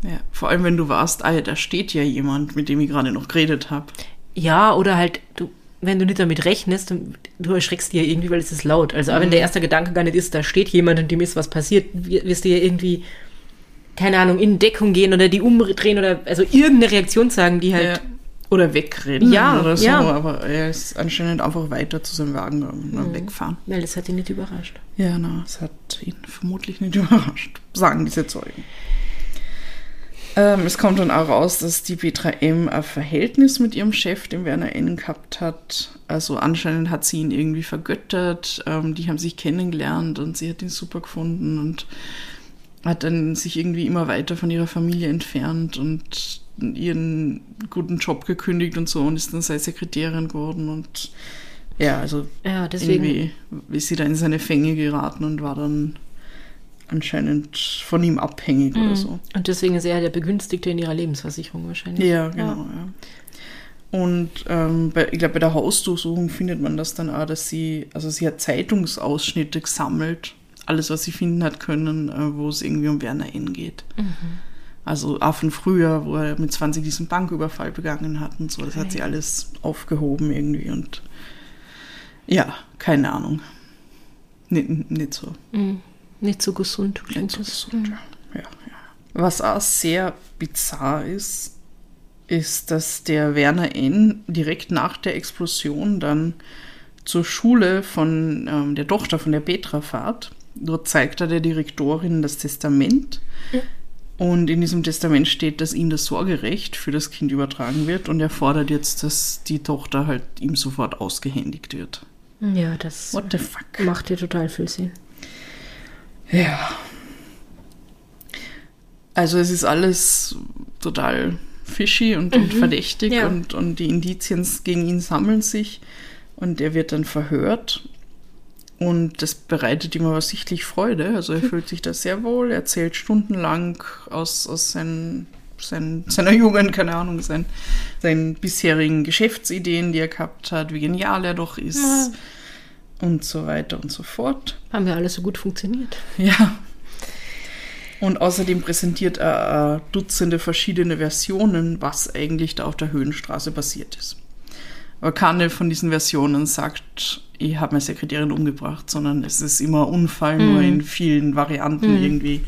Ja, Vor allem, wenn du warst, ah ja, da steht ja jemand, mit dem ich gerade noch geredet habe. Ja, oder halt, du, wenn du nicht damit rechnest, dann- du erschreckst dir irgendwie, weil es ist laut. Also, auch wenn der erste Gedanke gar nicht ist, da steht jemand und dem ist was passiert, wir- wirst du ja irgendwie, keine Ahnung, in Deckung gehen oder die umdrehen oder, also irgendeine Reaktion sagen, die halt Oder wegrennen Ja, oder so, ja. aber er ist anscheinend einfach weiter zu seinem Wagen und wegfahren. Weil das hat ihn nicht überrascht. Ja, na, es hat ihn vermutlich nicht überrascht, sagen diese Zeugen. Ähm, es kommt dann auch raus, dass die Petra M. ein Verhältnis mit ihrem Chef, dem Werner N. gehabt hat. Also anscheinend hat sie ihn irgendwie vergöttert. Ähm, die haben sich kennengelernt und sie hat ihn super gefunden und hat dann sich irgendwie immer weiter von ihrer Familie entfernt und ihren guten Job gekündigt und so und ist dann seine Sekretärin geworden und ja, also Ja, deswegen. irgendwie ist sie da in seine Fänge geraten und war dann anscheinend von ihm abhängig oder so. Und deswegen ist er der Begünstigte in ihrer Lebensversicherung wahrscheinlich. Ja, genau, ja. Und ähm, bei, ich glaube, bei der Hausdurchsuchung findet man das dann auch, dass sie, also sie hat Zeitungsausschnitte gesammelt, alles, was sie finden hat können, äh, wo es irgendwie um Werner N. geht. Also auch von früher, wo er mit 20 diesen Banküberfall begangen hat und so, das hat sie alles aufgehoben irgendwie und ja, keine Ahnung. Nicht, nicht so Mhm. Nicht so gesund klingt so das. gesund, ja. Ja, ja. Was auch sehr bizarr ist, ist, dass der Werner N. direkt nach der Explosion dann zur Schule von ähm, der Tochter von der Petra fährt. Dort zeigt er der Direktorin das Testament. Und in diesem Testament steht, dass ihm das Sorgerecht für das Kind übertragen wird. Und er fordert jetzt, dass die Tochter halt ihm sofort ausgehändigt wird. Ja, das macht dir total viel Sinn. Ja. Also es ist alles total fishy und, und verdächtig Ja. und, und die Indizien gegen ihn sammeln sich und er wird dann verhört. Und das bereitet ihm aber sichtlich Freude. Also er fühlt sich da sehr wohl, er erzählt stundenlang aus, aus seinen, seinen, seiner Jugend, keine Ahnung, sein, seinen bisherigen Geschäftsideen, die er gehabt hat, wie genial er doch ist Ja. Und so weiter und so fort. Haben ja alles so gut funktioniert. Ja. Und außerdem präsentiert er äh, Dutzende verschiedene Versionen, was eigentlich da auf der Höhenstraße passiert ist. Aber keine von diesen Versionen sagt, ich habe meine Sekretärin umgebracht, sondern es ist immer Unfall, nur in vielen Varianten irgendwie.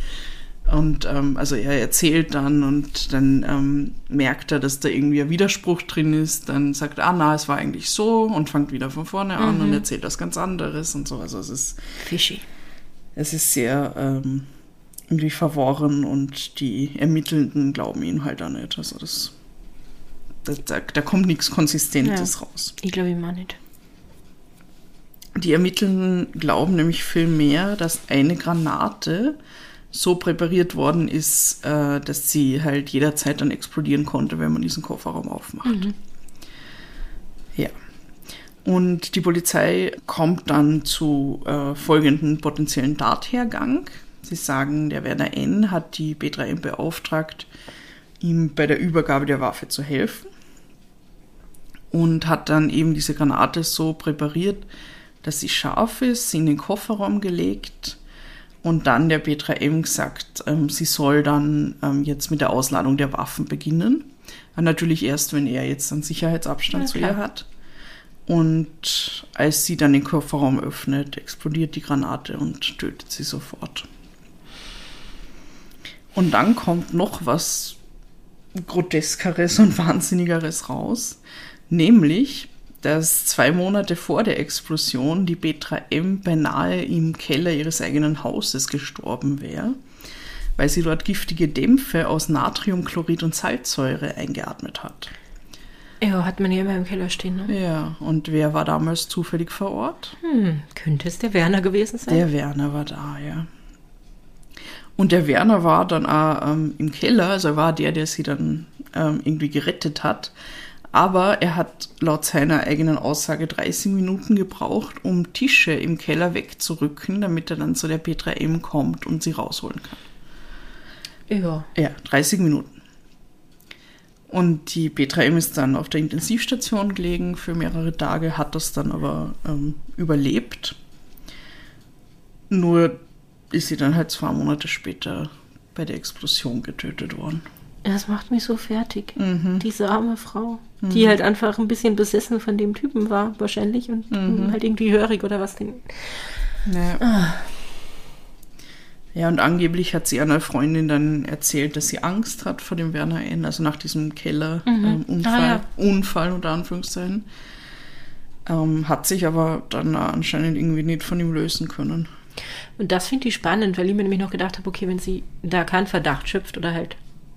Und ähm, also er erzählt dann und dann ähm, merkt er, dass da irgendwie ein Widerspruch drin ist. Dann sagt er, ah, na, es war eigentlich so und fängt wieder von vorne an und erzählt was ganz anderes und so. Also es ist Fishy. es ist sehr ähm, irgendwie verworren und die Ermittelnden glauben ihn halt auch nicht. Also das, das da, da kommt nichts Konsistentes Ja. raus. Ich glaube immer nicht. Die Ermittelnden glauben nämlich viel mehr, dass eine Granate so präpariert worden ist, äh, dass sie halt jederzeit dann explodieren konnte, wenn man diesen Kofferraum aufmacht. Ja. Und die Polizei kommt dann zu äh, folgenden potenziellen Tathergang. Sie sagen, der Werner N. hat die B3M beauftragt, ihm bei der Übergabe der Waffe zu helfen und hat dann eben diese Granate so präpariert, dass sie scharf ist, sie in den Kofferraum gelegt und dann der Petra M gesagt, ähm, sie soll dann ähm, jetzt mit der Ausladung der Waffen beginnen. Natürlich erst, wenn er jetzt einen Sicherheitsabstand Ja, zu ihr hat. Und als sie dann den Kofferraum öffnet, explodiert die Granate und tötet sie sofort. Und dann kommt noch was Groteskeres und Wahnsinnigeres raus. Nämlich, dass zwei Monate vor der Explosion die Petra M. beinahe im Keller ihres eigenen Hauses gestorben wäre, weil sie dort giftige Dämpfe aus Natriumchlorid und Salzsäure eingeatmet hat. Ja, hat man ja immer im Keller stehen, ne? Ja, und wer war damals zufällig vor Ort? Hm, könnte es der Werner gewesen sein? Der Werner war da, ja. Und der Werner war dann auch ähm, im Keller, also er war der, der sie dann ähm, irgendwie gerettet hat. Aber er hat laut seiner eigenen Aussage 30 Minuten gebraucht, um Tische im Keller wegzurücken, damit er dann zu der Petra M kommt und sie rausholen kann. ja. Ja, 30 Minuten. Und die Petra M ist dann auf der Intensivstation gelegen für mehrere Tage, hat das dann aber ähm, überlebt. Nur ist sie dann halt zwei Monate später bei der Explosion getötet worden. Das macht mich so fertig. Mhm. Diese arme Frau, die halt einfach ein bisschen besessen von dem Typen war, wahrscheinlich, und Mhm. halt irgendwie hörig oder was denn. Naja. Ja, und angeblich hat sie einer Freundin dann erzählt, dass sie Angst hat vor dem Werner N., also nach diesem Keller-Unfall, Ah, ja. Unfall unter Anführungszeichen. Ähm, hat sich aber dann anscheinend irgendwie nicht von ihm lösen können. Und das finde ich spannend, weil ich mir nämlich noch gedacht habe, okay, wenn sie da keinen Verdacht schöpft oder halt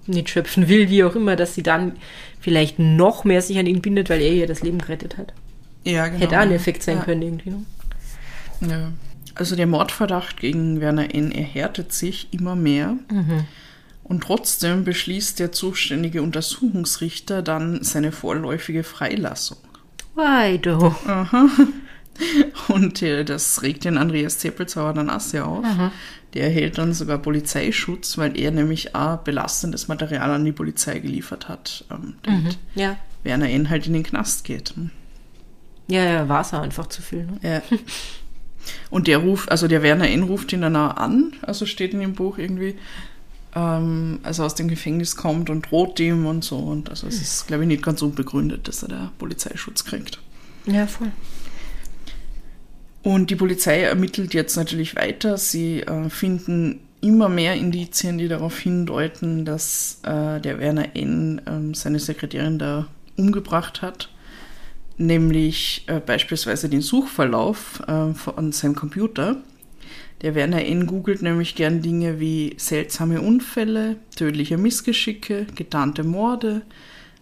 nicht schöpfen will, wie auch immer, dass sie dann vielleicht noch mehr sich an ihn bindet, weil er ihr das Leben gerettet hat. Ja, genau. Hätte auch ein Effekt sein ja. können irgendwie. Ne? Ja. Also der Mordverdacht gegen Werner N. erhärtet sich immer mehr. Und trotzdem beschließt der zuständige Untersuchungsrichter dann seine vorläufige Freilassung. Why do? Und äh, das regt den Andreas Zeppelzauer dann auch sehr auf. Der erhält dann sogar Polizeischutz, weil er nämlich auch belastendes Material an die Polizei geliefert hat, ähm, damit Ja. Werner N. halt in den Knast geht. Ja, ja, war es einfach zu viel. Ne? Ja. Und der ruft, also der Werner N. ruft ihn dann auch an, also steht in dem Buch irgendwie, ähm, als er aus dem Gefängnis kommt und droht ihm und so. Und also es ist, glaube ich, nicht ganz unbegründet, dass er da Polizeischutz kriegt. Ja, voll. Und die Polizei ermittelt jetzt natürlich weiter. Sie äh, finden immer mehr Indizien, die darauf hindeuten, dass äh, der Werner N. ähm, seine Sekretärin da umgebracht hat. Nämlich äh, beispielsweise den Suchverlauf äh, von seinem Computer. Der Werner N. googelt nämlich gern Dinge wie seltsame Unfälle, tödliche Missgeschicke, getarnte Morde,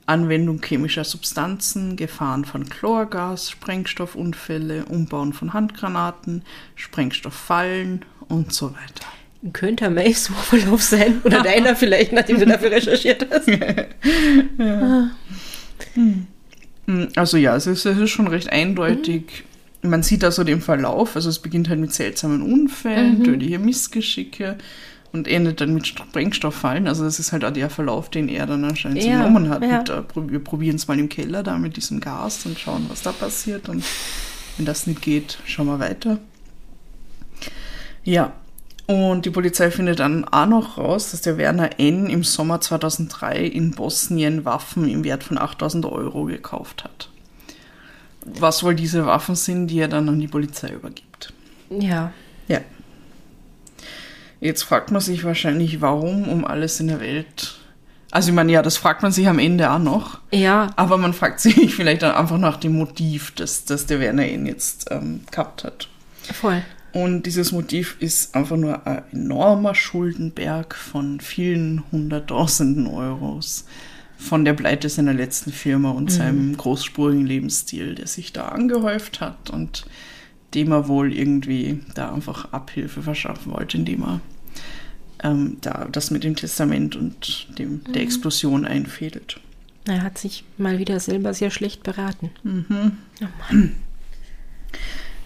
Anwendung chemischer Substanzen, Gefahren von Chlorgas, Sprengstoffunfälle, Umbauen von Handgranaten, Sprengstofffallen und so weiter. Könnte ein Mails-Verlauf sein. Oder deiner vielleicht, nachdem du dafür recherchiert hast. Also ja, es ist, es ist schon recht eindeutig. Man sieht also den Verlauf. Also es beginnt halt mit seltsamen Unfällen, tödliche Missgeschicke und endet dann mit Sprengstofffallen. Also das ist halt auch der Verlauf, den er dann anscheinend Ja, genommen hat. ja. Mit, äh, wir probieren es mal im Keller da mit diesem Gas und schauen, was da passiert. Und wenn das nicht geht, schauen wir weiter. Ja, und die Polizei findet dann auch noch raus, dass der Werner N. im Sommer 2003 in Bosnien Waffen im Wert von 8000 Euro gekauft hat. Was wohl diese Waffen sind, die er dann an die Polizei übergibt. Ja. Ja. Jetzt fragt man sich wahrscheinlich, warum um alles in der Welt. Also ich meine, ja, das fragt man sich am Ende auch noch. Ja, Aber man fragt sich vielleicht dann einfach nach dem Motiv, das, das der Werner N. jetzt ähm, gehabt hat. voll. Und dieses Motiv ist einfach nur ein enormer Schuldenberg von vielen hunderttausenden Euros von der Pleite seiner letzten Firma und seinem großspurigen Lebensstil, der sich da angehäuft hat und dem er wohl irgendwie da einfach Abhilfe verschaffen wollte, indem er ähm, da das mit dem Testament und dem, der Explosion einfädelt. Er hat sich mal wieder selber sehr schlecht beraten. Oh Mann.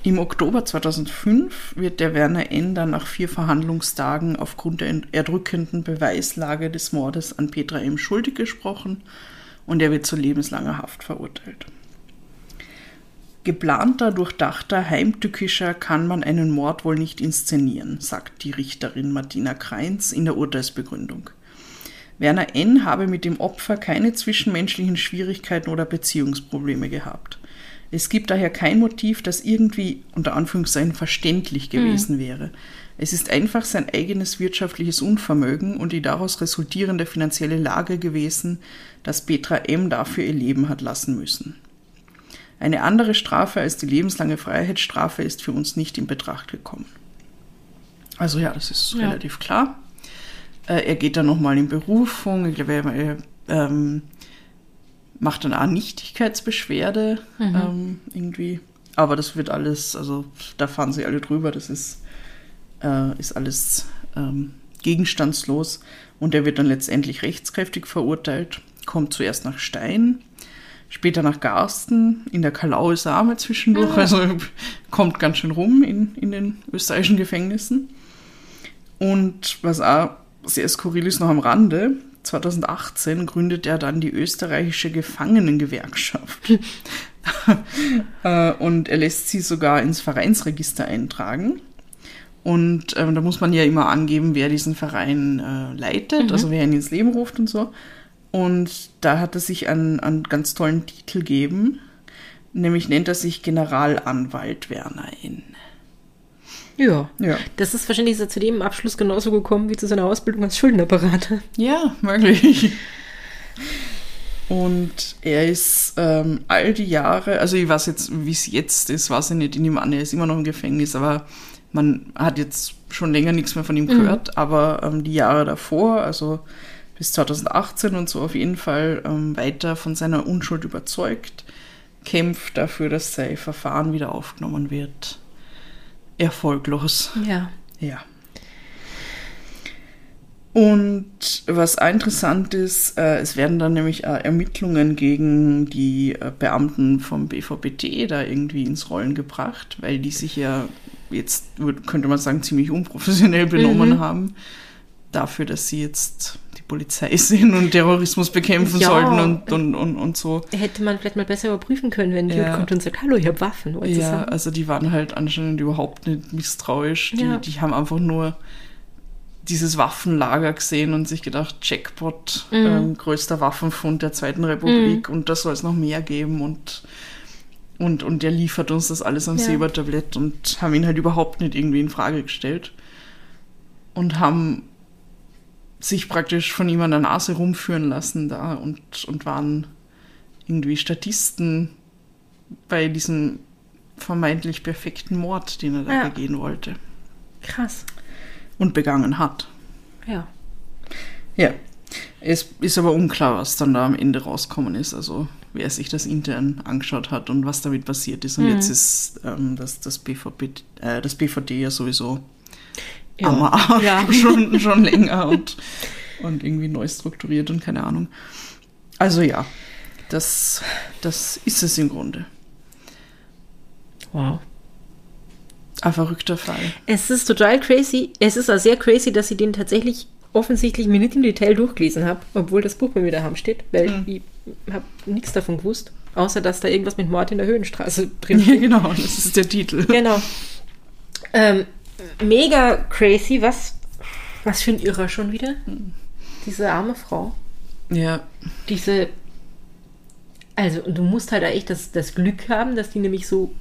Im Oktober 2005 wird der Werner N. dann nach vier Verhandlungstagen aufgrund der erdrückenden Beweislage des Mordes an Petra M. schuldig gesprochen und er wird zu lebenslanger Haft verurteilt. Geplanter, durchdachter, heimtückischer kann man einen Mord wohl nicht inszenieren, sagt die Richterin Martina Kreins in der Urteilsbegründung. Werner N. habe mit dem Opfer keine zwischenmenschlichen Schwierigkeiten oder Beziehungsprobleme gehabt. Es gibt daher kein Motiv, das irgendwie unter Anführungszeichen verständlich gewesen wäre. Es ist einfach sein eigenes wirtschaftliches Unvermögen und die daraus resultierende finanzielle Lage gewesen, dass Petra M. dafür ihr Leben hat lassen müssen. Eine andere Strafe als die lebenslange Freiheitsstrafe ist für uns nicht in Betracht gekommen. Also ja, das ist Ja. relativ klar. Äh, er geht dann nochmal in Berufung. Ich glaube, er ähm, macht dann auch Nichtigkeitsbeschwerde ähm, irgendwie. Aber das wird alles, also da fahren sie alle drüber. Das ist, äh, ist alles ähm, gegenstandslos. Und er wird dann letztendlich rechtskräftig verurteilt. Kommt zuerst nach Stein, später nach Garsten. In der Kalau ist er auch mal zwischendurch. Also kommt ganz schön rum in, in den österreichischen Gefängnissen. Und was auch sehr skurril ist noch am Rande, 2018 gründet er dann die österreichische Gefangenengewerkschaft. Äh, und er lässt sie sogar ins Vereinsregister eintragen. Und ähm, da muss man ja immer angeben, wer diesen Verein äh, leitet, also wer ihn ins Leben ruft und so. Und da hat er sich einen, einen ganz tollen Titel gegeben, nämlich nennt er sich Generalanwalt Werner N. Ja. Ja. Das ist wahrscheinlich so zu dem Abschluss genauso gekommen wie zu seiner Ausbildung als Schuldnerberater. Ja, möglich. Und er ist ähm, all die Jahre, also ich weiß jetzt, wie es jetzt ist, weiß ich nicht, ich nehme an, er ist immer noch im Gefängnis, aber man hat jetzt schon länger nichts mehr von ihm gehört, aber ähm, die Jahre davor, also bis 2018 und so auf jeden Fall ähm, weiter von seiner Unschuld überzeugt, kämpft dafür, dass sein Verfahren wieder aufgenommen wird. Erfolglos. Ja. Ja. Und was auch interessant ist, äh, es werden dann nämlich auch Ermittlungen gegen die äh, Beamten vom BVBT da irgendwie ins Rollen gebracht, weil die sich ja jetzt, könnte man sagen, ziemlich unprofessionell benommen Mhm. haben. Dafür, dass sie jetzt Polizei sind und Terrorismus bekämpfen Ja. sollten und, und, und, und so. Hätte man vielleicht mal besser überprüfen können, wenn jemand Ja. kommt und sagt, hallo, ich habe Waffen. Wollt Ja, also die waren halt anscheinend überhaupt nicht misstrauisch. Die, Ja. die haben einfach nur dieses Waffenlager gesehen und sich gedacht, Jackpot, Mhm. ähm, größter Waffenfund der Zweiten Republik und da soll es noch mehr geben und, und, und der liefert uns das alles am Ja. Silbertablett und haben ihn halt überhaupt nicht irgendwie in Frage gestellt und haben sich praktisch von ihm an der Nase rumführen lassen da und, und waren irgendwie Statisten bei diesem vermeintlich perfekten Mord, den er da Ja. begehen wollte Krass. und begangen hat. Ja. Ja, es ist aber unklar, was dann da am Ende rauskommen ist, also wer sich das intern angeschaut hat und was damit passiert ist. Und Mhm. jetzt ist ähm, das, das, BVB, äh, das BVD ja sowieso Ja. am Arsch Ja. schon, schon länger und, und irgendwie neu strukturiert und keine Ahnung. Also ja, das, das ist es im Grunde. Wow. Ein verrückter Fall. Es ist total crazy. Es ist auch sehr crazy, dass ich den tatsächlich offensichtlich mir nicht im Detail durchgelesen habe, obwohl das Buch bei mir daheim steht, weil Mhm. ich habe nichts davon gewusst, außer dass da irgendwas mit Mord in der Höhenstraße drin Ja, steht. genau, das ist der Titel. genau. Ähm, mega crazy. Was, was für ein Irrer schon wieder. Diese arme Frau. Ja, Diese. Also, du musst halt echt das, das Glück haben, dass die nämlich so,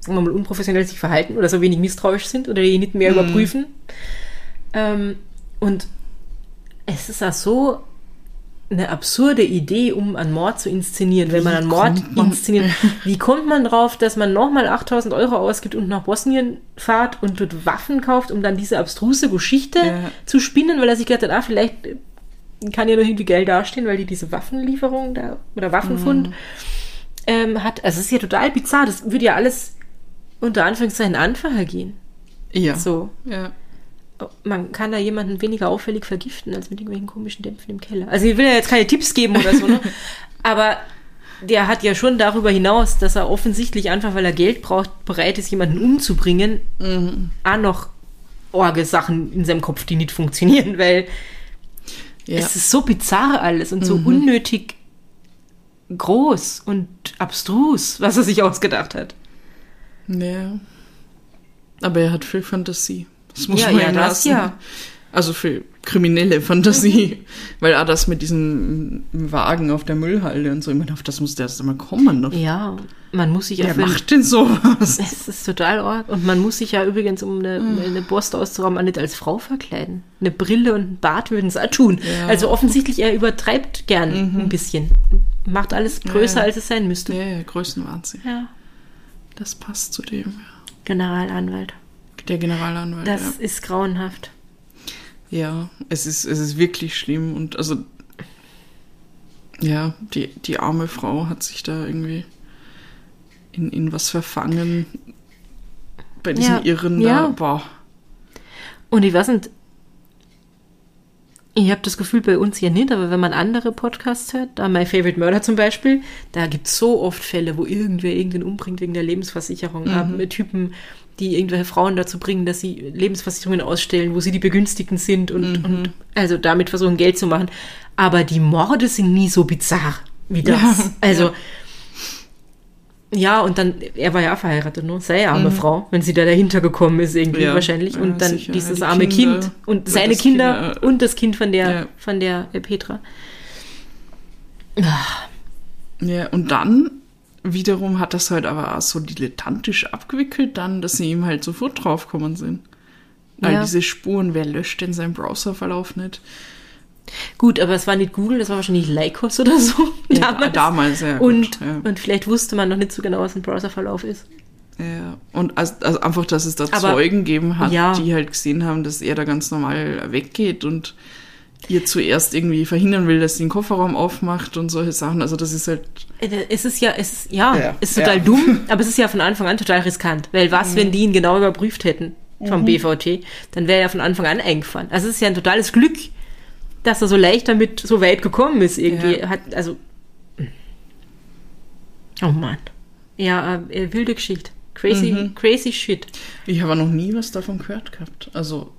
sagen wir mal, unprofessionell sich verhalten oder so wenig misstrauisch sind oder die nicht mehr Mhm. überprüfen. Ähm, und es ist auch so eine absurde Idee, um einen Mord zu inszenieren, wenn man einen Mord inszeniert. Wie kommt man drauf, dass man nochmal 8000 Euro ausgibt und nach Bosnien fahrt und dort Waffen kauft, um dann diese abstruse Geschichte Ja. zu spinnen, weil er sich gedacht hat, ah, vielleicht kann ja noch irgendwie Geld dastehen, weil die diese Waffenlieferung da oder Waffenfund Mhm. ähm, hat. Also es ist ja total bizarr. Das würde ja alles unter Anführungszeichen einfacher gehen. ja. So. Ja. Man kann da jemanden weniger auffällig vergiften als mit irgendwelchen komischen Dämpfen im Keller. Also ich will ja jetzt keine Tipps geben oder so, ne? Aber der hat ja schon darüber hinaus, dass er offensichtlich einfach, weil er Geld braucht, bereit ist, jemanden umzubringen, auch noch Orge-Sachen in seinem Kopf, die nicht funktionieren, weil ja. es ist so bizarr alles und so unnötig groß und abstrus, was er sich ausgedacht hat. Ja. Aber er hat viel Fantasie. Das muss Ja, man ja, das lassen. ja. Also viel kriminelle Fantasie. Weil auch das mit diesem Wagen auf der Müllhalde und so, ich meine, auf das muss der erst einmal kommen. Ne? Ja, man muss sich ja Wer für macht denn sowas? Es ist total arg. Und man muss sich ja übrigens, um eine, um eine Post auszurauben, auch nicht als Frau verkleiden. Eine Brille und ein Bart würden es auch tun. Ja. Also offensichtlich, er übertreibt gern ein bisschen. Macht alles größer, Ja. als es sein müsste. Ja, ja, Größenwahnsinn. Ja. Das passt zu dem. Generalanwalt. Der Generalanwalt. Das ja. ist grauenhaft. Ja, es ist, es ist wirklich schlimm und also ja, die, die arme Frau hat sich da irgendwie in, in was verfangen bei diesem Ja, Irren ja. da. Boah. Und ich weiß nicht, ich habe das Gefühl bei uns hier nicht, aber wenn man andere Podcasts hört, da My Favorite Murder zum Beispiel, da gibt es so oft Fälle, wo irgendwer irgendwen umbringt wegen der Lebensversicherung. Mhm. Mit Typen, die irgendwelche Frauen dazu bringen, dass sie Lebensversicherungen ausstellen, wo sie die Begünstigten sind und, und also damit versuchen, Geld zu machen. Aber die Morde sind nie so bizarr wie das. Ja, also ja, und dann, er war ja verheiratet, ne? Sei arme Frau, wenn sie da dahinter gekommen ist, irgendwie Mhm. Ja, wahrscheinlich. ja, Und dann sicher. dieses Die arme Kinder Kind und seine Kinder Kinder, und das Kind von der, ja. von der äh, Petra. Ja, und dann wiederum hat das halt aber auch so dilettantisch abgewickelt dann, dass sie ihm halt sofort draufgekommen sind. All Ja. diese Spuren, wer löscht denn seinen Browserverlauf nicht? Gut, aber es war nicht Google, das war wahrscheinlich Lycos oder so. Ja, damals, ja, gut, Und, ja. und vielleicht wusste man noch nicht so genau, was ein Browserverlauf ist. Ja, und also, also einfach, dass es da Aber- Zeugen gegeben hat, Ja. die halt gesehen haben, dass er da ganz normal weggeht und ihr zuerst irgendwie verhindern will, dass sie den Kofferraum aufmacht und solche Sachen. Also das ist halt, Äh, Es ist ja, es ist, ja, Ja, ist total ja. dumm, aber es ist ja von Anfang an total riskant. Weil was, wenn die ihn genau überprüft hätten vom BVT, dann wäre er von Anfang an eingefahren. Also es ist ja ein totales Glück, dass er so leicht damit so weit gekommen ist irgendwie. Ja. Hat, also. Oh Mann. Ja, äh, wilde Geschichte. Crazy, crazy shit. ich habe noch nie was davon gehört gehabt. Also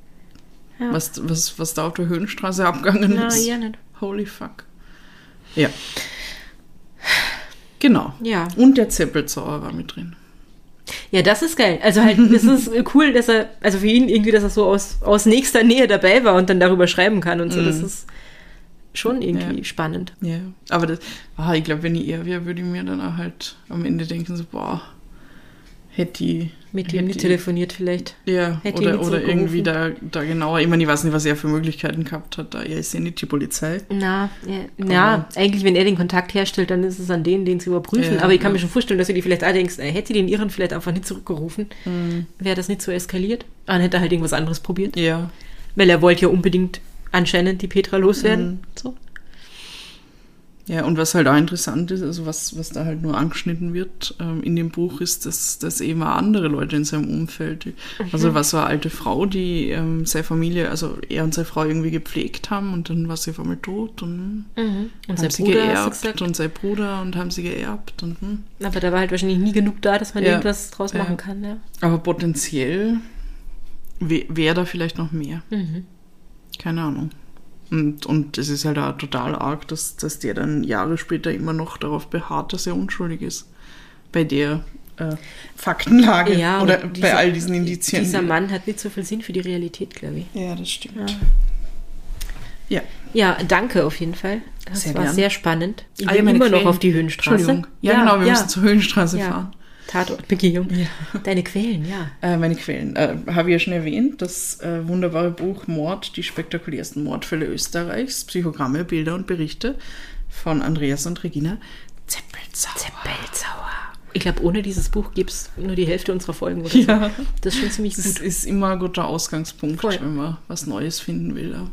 Ja. was, was, was da auf der Höhenstraße abgegangen Na, ist. ja, nicht. Holy fuck. Ja. Genau. Ja. Und der Zeppelzauber war mit drin. Ja, das ist geil. Also halt, das ist cool, dass er, also für ihn irgendwie, dass er so aus, aus nächster Nähe dabei war und dann darüber schreiben kann und so. Das ist schon irgendwie Ja. spannend. Ja, aber das, ah, ich glaube, wenn ich er wäre, würde ich mir dann auch halt am Ende denken, so, boah, hätte ich. Mit nicht ich- telefoniert vielleicht. Ja, hätte oder, oder irgendwie da, da genauer. Ich meine, ich weiß nicht, was er für Möglichkeiten gehabt hat. Da er ist ja nicht die Polizei. Na, ja, ja, eigentlich, wenn er den Kontakt herstellt, dann ist es an denen, den zu überprüfen. Ja, Aber ich kann ja. mir schon vorstellen, dass du dir vielleicht auch denkst, äh, hätte den Iren vielleicht einfach nicht zurückgerufen, Mhm. wäre das nicht so eskaliert. Dann hätte er halt irgendwas anderes probiert. Ja. Weil er wollte ja unbedingt anscheinend die Petra loswerden. Mhm. So. Ja, und was halt auch interessant ist, also was, was da halt nur angeschnitten wird ähm, in dem Buch, ist, dass, dass eben auch andere Leute in seinem Umfeld, Mhm. also was so eine alte Frau, die ähm, seine Familie, also er und seine Frau irgendwie gepflegt haben und dann war sie auf einmal tot und Und haben sie Bruder, geerbt und sein Bruder und haben sie geerbt und hm. Aber da war halt wahrscheinlich nie genug da, dass man Ja. irgendwas draus Ja. machen kann. Ja. Aber potenziell wäre da vielleicht noch mehr. Mhm. Keine Ahnung. Und, und es ist halt auch total arg, dass, dass der dann Jahre später immer noch darauf beharrt, dass er unschuldig ist. Bei der äh, Faktenlage Ja, oder und bei dieser- all diesen Indizien. Dieser Mann hat nicht so viel Sinn für die Realität, glaube ich. Ja, das stimmt. Ja. Ja. Ja, danke auf jeden Fall. Das Sehr war gern. sehr spannend. Ich bin ja, immer noch Quellen. auf die Höhenstraße. Entschuldigung. Ja, genau, wir müssen zur Höhenstraße ja. fahren. Tatortbegehung. Deine Quellen, ja. Äh, meine Quellen. Äh, Habe ich ja schon erwähnt, das äh, wunderbare Buch Mord, die spektakulärsten Mordfälle Österreichs, Psychogramme, Bilder und Berichte von Andreas und Regina Zeppelzauer. Belzauer. Ich glaube, ohne dieses Buch gibt es nur die Hälfte unserer Folgen. Oder Ja. so. Das ist schon ziemlich Das gut. ist immer ein guter Ausgangspunkt, Voll. wenn man was Neues finden will. ja.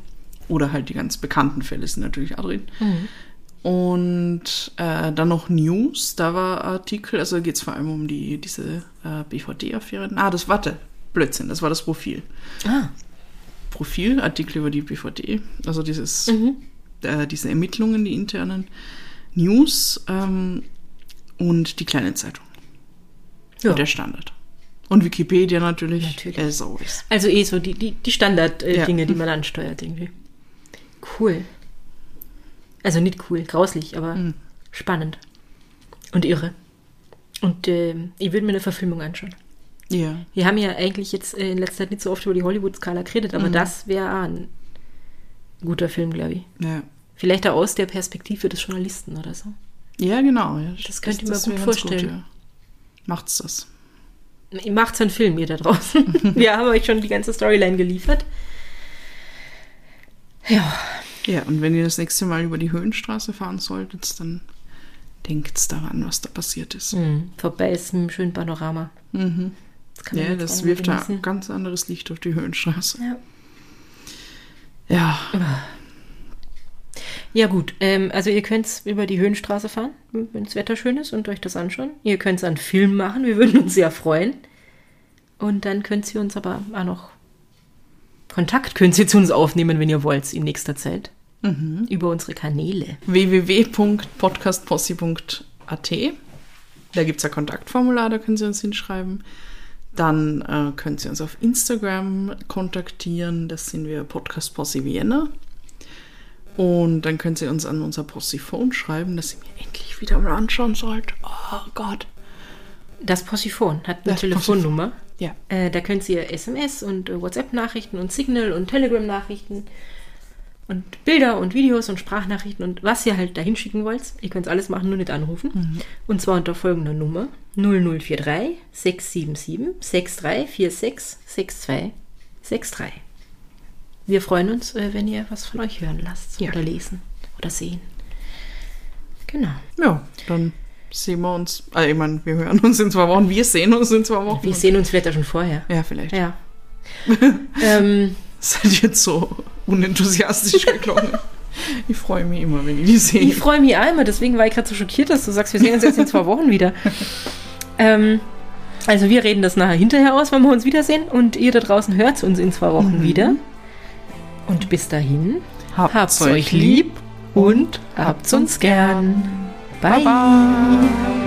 Oder halt die ganz bekannten Fälle sind natürlich auch drin. Mhm. Und äh, dann noch News, da war Artikel, also geht es vor allem um die, diese äh, BVD-Affäre. Ah, das warte, Blödsinn, das war das Profil. Ah, Profil, Artikel über die BVD, also dieses, Mhm. äh, diese Ermittlungen, die internen News ähm, und die kleine Zeitung. ja. Und der Standard. Und Wikipedia natürlich, Natürlich. as always. Also eh so die, die, die Standard-Dinge, äh, Ja. Die man ansteuert irgendwie. Cool. Also nicht cool, grauslich, aber Mhm. spannend. Und irre. Und ähm, ich würde mir eine Verfilmung anschauen. Ja. Wir haben ja eigentlich jetzt äh, in letzter Zeit nicht so oft über die Hollywood-Skala geredet, Mhm. aber das wäre ein guter Film, glaube ich. Ja. Vielleicht auch aus der Perspektive des Journalisten oder so. Ja, genau. Ja. Das könnte ich mir gut vorstellen. ja. Macht's das. Ihr macht's einen Film, ihr da draußen. Wir haben euch schon die ganze Storyline geliefert. Ja, Ja, und wenn ihr das nächste Mal über die Höhenstraße fahren solltet, dann denkt daran, was da passiert ist. hm, vorbei ist ein schönen Panorama. Mhm. Das Ja, das wirft da ein ganz anderes Licht auf die Höhenstraße. Ja. Ja, Ja gut, ähm, also ihr könnt über die Höhenstraße fahren, wenn das Wetter schön ist und euch das anschauen. Ihr könnt es einen Film machen, wir würden uns sehr freuen. Und dann könnt ihr uns aber auch noch Kontakt könnt ihr zu uns aufnehmen, wenn ihr wollt, in nächster Zeit. Über unsere Kanäle. www.podcastpossi.at. Da gibt es ein Kontaktformular, da können Sie uns hinschreiben. Dann äh, können Sie uns auf Instagram kontaktieren, das sind wir Podcast Possi Vienna. Und dann können Sie uns an unser Possi-Phone schreiben, das ihr mir endlich wieder mal anschauen sollt. Oh Gott. Das Possiphon hat eine Das Telefonnummer. Ja. Äh, da könnt ihr SMS und äh, WhatsApp-Nachrichten und Signal und Telegram-Nachrichten Und Bilder und Videos und Sprachnachrichten und was ihr halt dahin schicken wollt. Ihr könnt alles machen, nur nicht anrufen. Und zwar unter folgender Nummer 0043 677 6346 6263. Wir freuen uns, äh, wenn ihr was von euch hören lasst Ja. oder lesen oder sehen. Genau. Ja, dann sehen wir uns. Also ich meine, wir hören uns in zwei Wochen, wir sehen uns in zwei Wochen. Wir sehen uns vielleicht auch schon vorher. ja, vielleicht. Ja. ähm, Seid jetzt so unenthusiastisch geklungen. ich freue mich immer, wenn ich die sehe. ich freue mich auch immer, deswegen war ich gerade so schockiert, dass du sagst, wir sehen uns jetzt in zwei Wochen wieder. ähm, also wir reden das nachher hinterher aus, wenn wir uns wiedersehen und ihr da draußen hört uns in zwei Wochen wieder. Und bis dahin, habt's euch lieb und habt's uns gern. Bye. Bye.